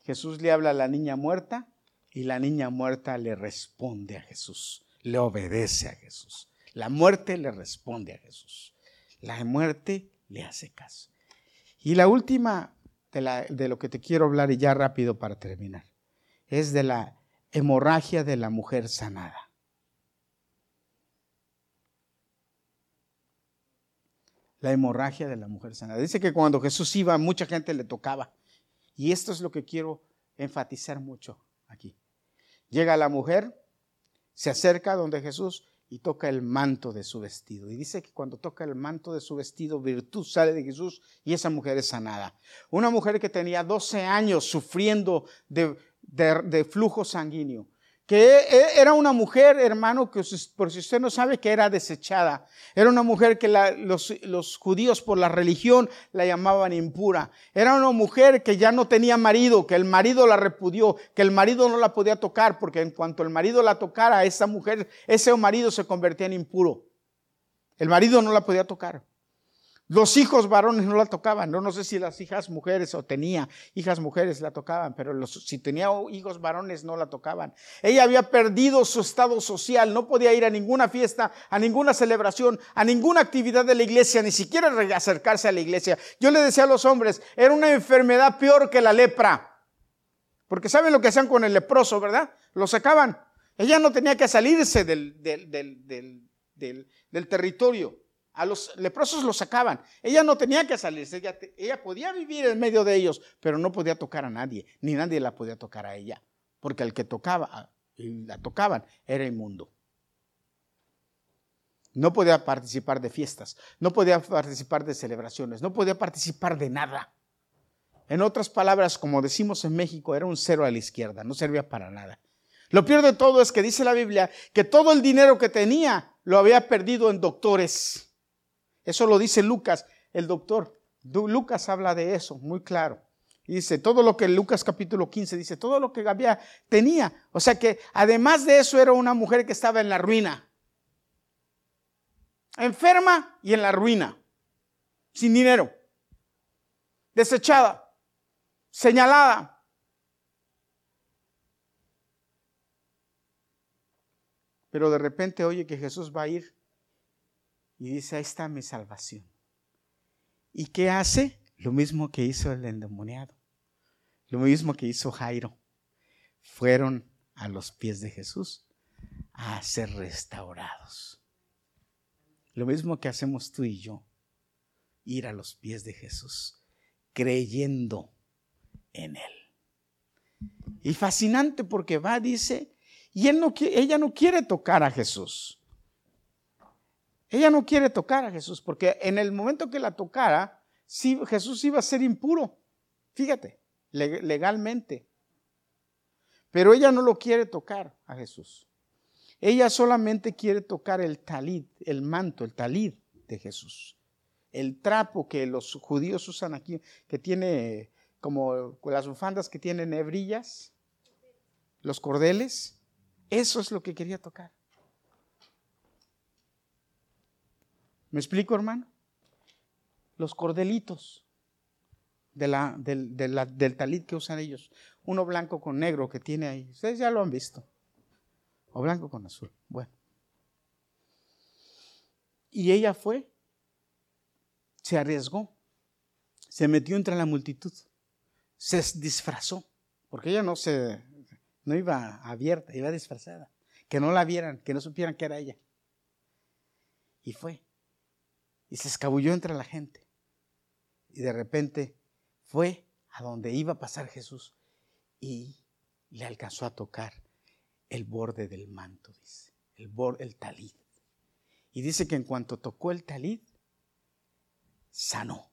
Jesús le habla a la niña muerta y la niña muerta le responde a Jesús, le obedece a Jesús. La muerte le responde a Jesús. La muerte le hace caso. Y la última de, lo que te quiero hablar y ya rápido para terminar, es de la hemorragia de la mujer sanada. La hemorragia de la mujer sanada. Dice que cuando Jesús iba, mucha gente le tocaba. Y esto es lo que quiero enfatizar mucho aquí. Llega la mujer, se acerca donde Jesús y toca el manto de su vestido. Y dice que cuando toca el manto de su vestido, virtud sale de Jesús y esa mujer es sanada. Una mujer que tenía 12 años sufriendo de, de flujo sanguíneo que e, era una mujer, hermano, que por si usted no sabe que era desechada. Era una mujer que los, judíos por la religión la llamaban impura. Era una mujer que ya no tenía marido, que el marido la repudió, que el marido no la podía tocar, porque en cuanto el marido la tocara, esa mujer, ese marido se convertía en impuro. El marido no la podía tocar. Los hijos varones no la tocaban. No, no sé si las hijas mujeres o tenía hijas mujeres la tocaban, pero los, si tenía hijos varones no la tocaban. Ella había perdido su estado social, no podía ir a ninguna fiesta, a ninguna celebración, a ninguna actividad de la iglesia, ni siquiera acercarse a la iglesia. Yo le decía a los hombres, era una enfermedad peor que la lepra. Porque saben lo que hacían con el leproso, ¿verdad? Lo sacaban. Ella no tenía que salirse del, del, del territorio. A los leprosos los sacaban. Ella no tenía que salirse, ella, podía vivir en medio de ellos, pero no podía tocar a nadie, ni nadie la podía tocar a ella, porque el que tocaba la tocaban era inmundo. No podía participar de fiestas, no podía participar de celebraciones, no podía participar de nada. En otras palabras, como decimos en México, era un cero a la izquierda, no servía para nada. Lo peor de todo es que dice la Biblia que todo el dinero que tenía lo había perdido en doctores eso lo dice Lucas, el doctor. Lucas habla de eso, muy claro. Dice, todo lo que Lucas capítulo 15 dice, todo lo que había tenía. O sea que además de eso era una mujer que estaba en la ruina. Enferma y en la ruina. Sin dinero. Desechada. Señalada. Pero de repente oye que Jesús va a ir y dice, ahí está mi salvación. ¿Y qué hace? Lo mismo que hizo el endemoniado, lo mismo que hizo Jairo. Fueron a los pies de Jesús a ser restaurados. Lo mismo que hacemos tú y yo, ir a los pies de Jesús, creyendo en Él. Y fascinante porque va, dice, y él no, ella no quiere tocar a Jesús. Ella no quiere tocar a Jesús porque en el momento que la tocara, Jesús iba a ser impuro. Fíjate, legalmente. Pero ella no lo quiere tocar a Jesús. Ella solamente quiere tocar el talid, el manto, el talid de Jesús. El trapo que los judíos usan aquí, que tiene como las bufandas que tienen hebrillas, los cordeles. Eso es lo que quería tocar. ¿Me explico, hermano? Los cordelitos de del, del talit que usan ellos. Uno blanco con negro que tiene ahí. Ustedes ya lo han visto. O blanco con azul. Bueno. Y ella fue, se arriesgó, se metió entre la multitud, se disfrazó, porque ella no se, no iba abierta, iba disfrazada, que no la vieran, que no supieran que era ella. Y fue y se escabulló entre la gente. Y de repente fue a donde iba a pasar Jesús y le alcanzó a tocar el borde del manto, dice, el, borde, el talid. Y dice que en cuanto tocó el talid, sanó.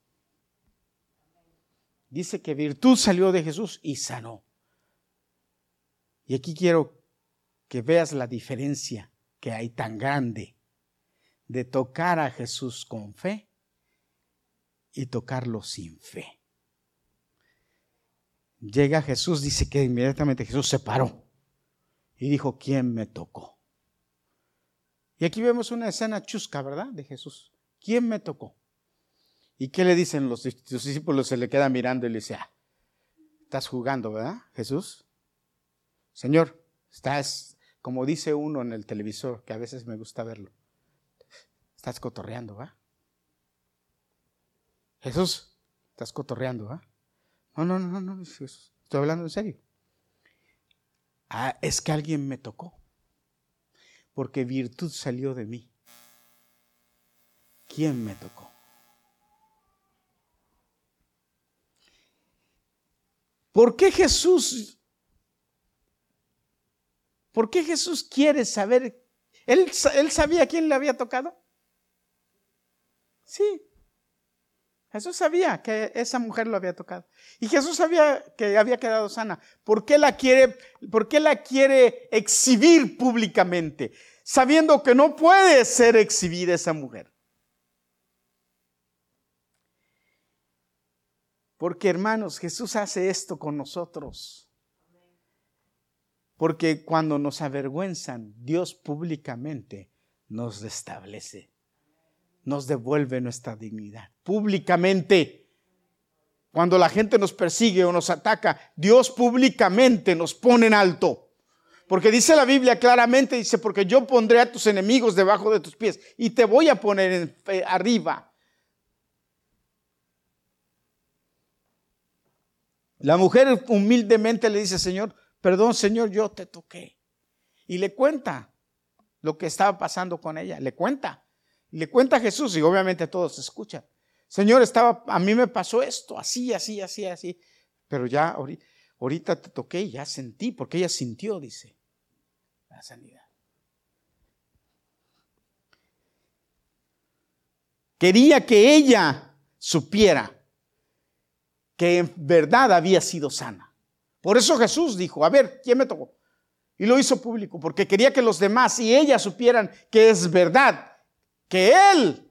Dice que virtud salió de Jesús y sanó. Y aquí quiero que veas la diferencia que hay tan grande de tocar a Jesús con fe y tocarlo sin fe. Llega Jesús, dice que inmediatamente Jesús se paró y dijo, ¿quién me tocó? Y aquí vemos una escena chusca, ¿verdad? De Jesús. ¿Quién me tocó? ¿Y qué le dicen los discípulos? Se le queda mirando y le dice, ah, estás jugando, ¿verdad, Jesús? Señor, estás, como dice uno en el televisor, que a veces me gusta verlo, estás cotorreando, ¿va? Jesús, estás cotorreando, ¿va? No, no, no, no, estoy hablando en serio. Ah, es que alguien me tocó, porque virtud salió de mí. ¿Quién me tocó? ¿Por qué Jesús ¿Por qué Jesús quiere saber? ¿Él, ¿Él, sabía quién le había tocado? Sí. Jesús sabía que esa mujer lo había tocado. Y Jesús sabía que había quedado sana. ¿Por qué la quiere, por qué la quiere exhibir públicamente? Sabiendo que no puede ser exhibida esa mujer. Porque hermanos, Jesús hace esto con nosotros. Porque cuando nos avergüenzan, Dios públicamente nos restablece, nos devuelve nuestra dignidad. Públicamente. Cuando la gente nos persigue o nos ataca, Dios públicamente nos pone en alto. Porque dice la Biblia claramente, dice, porque yo pondré a tus enemigos debajo de tus pies y te voy a poner en, arriba. La mujer humildemente le dice, Señor, perdón Señor, yo te toqué. Y le cuenta lo que estaba pasando con ella, le cuenta. Le cuenta a Jesús y obviamente todos escuchan. Señor, estaba, a mí me pasó esto, así, así, así, así. Pero ya ahorita te toqué y ya sentí, porque ella sintió, dice, la sanidad. Quería que ella supiera que en verdad había sido sana. Por eso Jesús dijo, a ver, ¿quién me tocó? Y lo hizo público, porque quería que los demás y ella supieran que es verdad, que Él,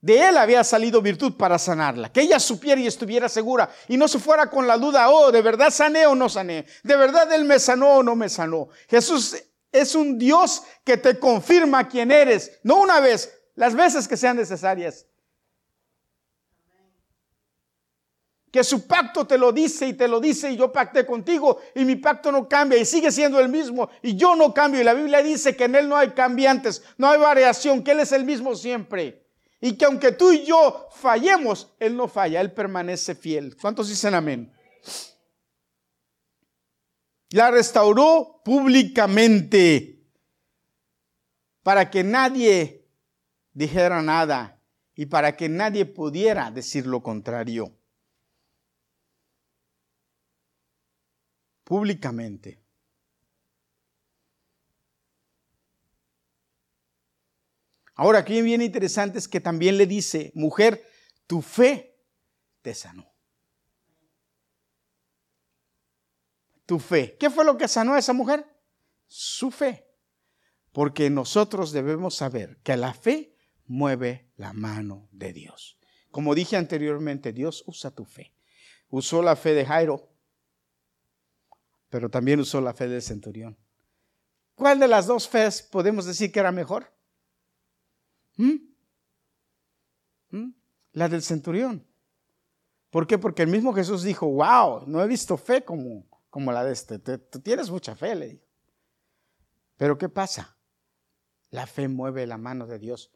de Él había salido virtud para sanarla, que ella supiera y estuviera segura y no se fuera con la duda, oh, ¿de verdad sané o no sané? ¿De verdad Él me sanó o no me sanó? Jesús es un Dios que te confirma quién eres, no una vez, las veces que sean necesarias. Que su pacto te lo dice y te lo dice y yo pacté contigo y mi pacto no cambia y sigue siendo el mismo y yo no cambio. Y la Biblia dice que en Él no hay cambiantes, no hay variación, que Él es el mismo siempre. Y que aunque tú y yo fallemos, Él no falla, Él permanece fiel. ¿Cuántos dicen amén? La restauró públicamente para que nadie dijera nada y para que nadie pudiera decir lo contrario. Públicamente. Ahora, aquí bien interesante es que también le dice, mujer, tu fe te sanó. Tu fe. ¿Qué fue lo que sanó a esa mujer? Su fe. Porque nosotros debemos saber que la fe mueve la mano de Dios. Como dije anteriormente, Dios usa tu fe. Usó la fe de Jairo pero también usó la fe del centurión. ¿Cuál de las dos fees podemos decir que era mejor? ¿Mm? ¿Mm? La del centurión. ¿Por qué? Porque el mismo Jesús dijo, wow, no he visto fe como, como la de este. Tú tienes mucha fe, le dijo. Pero ¿qué pasa? La fe mueve la mano de Dios.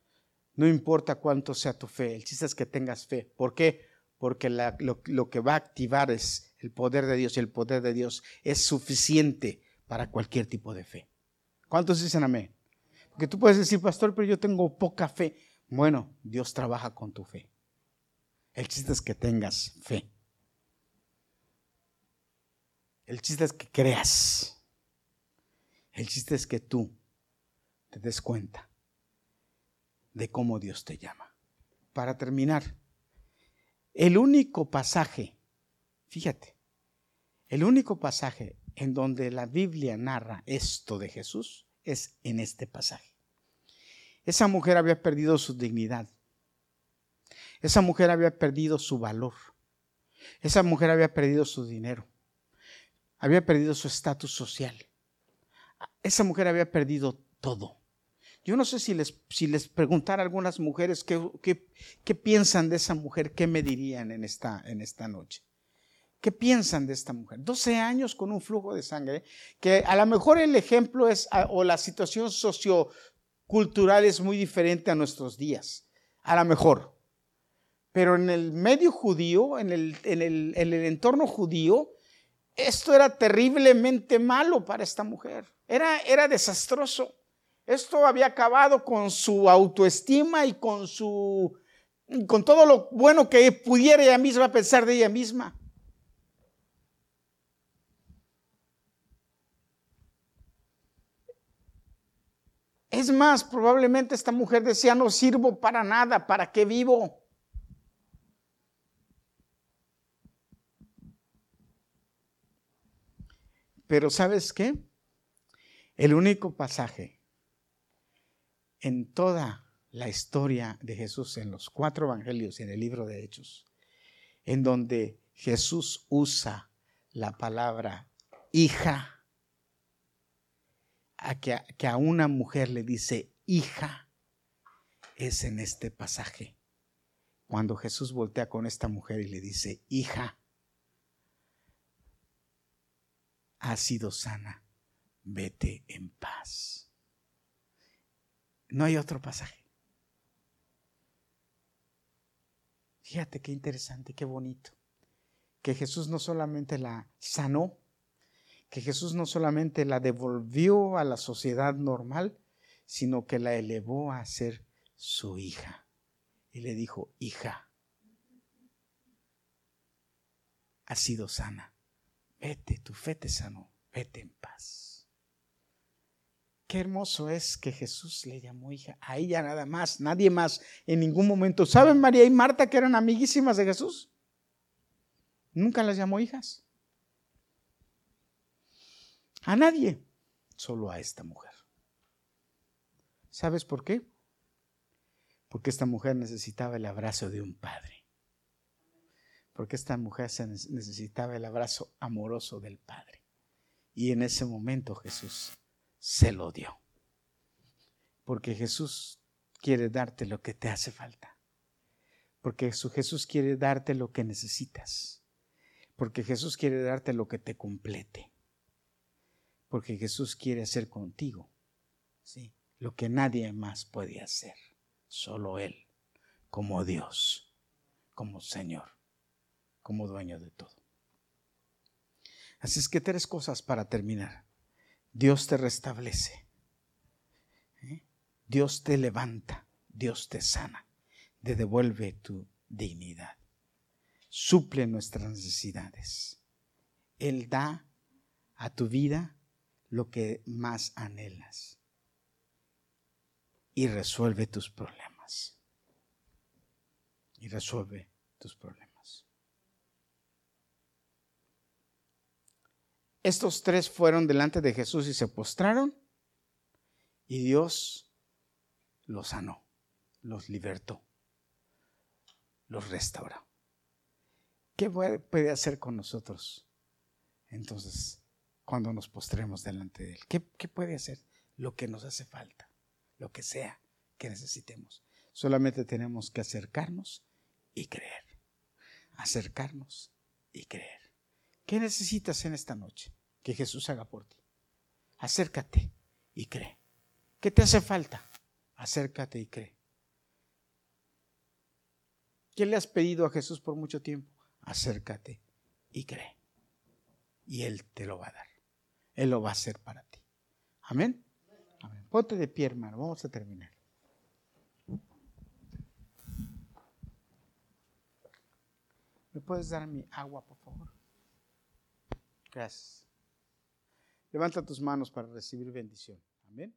No importa cuánto sea tu fe, el chiste es que tengas fe. ¿Por qué? Porque lo que va a activar es el poder de Dios y el poder de Dios es suficiente para cualquier tipo de fe. ¿Cuántos dicen amén? Porque tú puedes decir, pastor, pero yo tengo poca fe. Bueno, Dios trabaja con tu fe. El chiste es que tengas fe. El chiste es que creas. El chiste es que tú te des cuenta de cómo Dios te llama. Para terminar, el único pasaje, fíjate, el único pasaje en donde la Biblia narra esto de Jesús es en este pasaje. Esa mujer había perdido su dignidad. Esa mujer había perdido su valor. Esa mujer había perdido su dinero. Había perdido su estatus social. Esa mujer había perdido todo. Yo no sé si les, si les preguntara a algunas mujeres qué, qué, piensan de esa mujer, qué me dirían en esta, en esta noche. ¿Qué piensan de esta mujer? 12 años con un flujo de sangre, que a lo mejor el ejemplo es, o la situación sociocultural es muy diferente a nuestros días, a lo mejor. Pero en el medio judío, en el, en el, en el entorno judío, esto era terriblemente malo para esta mujer. Era, era desastroso. Esto había acabado con su autoestima y con su con todo lo bueno que pudiera ella misma pensar de ella misma. Es más, probablemente esta mujer decía, no sirvo para nada, ¿para qué vivo? Pero ¿sabes qué? El único pasaje en toda la historia de Jesús, en los cuatro evangelios y en el libro de Hechos, en donde Jesús usa la palabra hija, a que, a una mujer le dice hija, es en este pasaje. Cuando Jesús voltea con esta mujer y le dice, hija, has sido sana, vete en paz. No hay otro pasaje. Fíjate qué interesante, qué bonito. Que Jesús no solamente la sanó, que Jesús no solamente la devolvió a la sociedad normal, sino que la elevó a ser su hija. Y le dijo, hija, has sido sana, vete, tu fe te sanó, vete en paz. Qué hermoso es que Jesús le llamó hija, a ella nada más, nadie más, en ningún momento. ¿Saben María y Marta que eran amiguísimas de Jesús? Nunca las llamó hijas. A nadie, solo a esta mujer. ¿Sabes por qué? Porque esta mujer necesitaba el abrazo de un padre. Porque esta mujer necesitaba el abrazo amoroso del Padre. Y en ese momento Jesús se lo dio. Porque Jesús quiere darte lo que te hace falta. Porque Jesús quiere darte lo que necesitas. Porque Jesús quiere darte lo que te complete. Porque Jesús quiere hacer contigo ¿sí? lo que nadie más puede hacer. Solo Él, como Dios, como Señor, como dueño de todo. Así es que tres cosas para terminar. Dios te restablece. ¿eh? Dios te levanta. Dios te sana. Te devuelve tu dignidad. Suple nuestras necesidades. Él da a tu vida lo que más anhelas y resuelve tus problemas. Y resuelve tus problemas. Estos tres fueron delante de Jesús y se postraron y Dios los sanó, los libertó, los restauró. ¿Qué puede hacer con nosotros? Entonces, cuando nos postremos delante de Él. ¿Qué, puede hacer? Lo que nos hace falta, lo que sea que necesitemos. Solamente tenemos que acercarnos y creer. Acercarnos y creer. ¿Qué necesitas en esta noche que Jesús haga por ti? Acércate y cree. ¿Qué te hace falta? Acércate y cree. ¿Qué le has pedido a Jesús por mucho tiempo? Acércate y cree. Y Él te lo va a dar. Él lo va a hacer para ti. Amén. Ponte de pie, hermano. Vamos a terminar. ¿Me puedes dar mi agua, por favor? Gracias. Levanta tus manos para recibir bendición. Amén.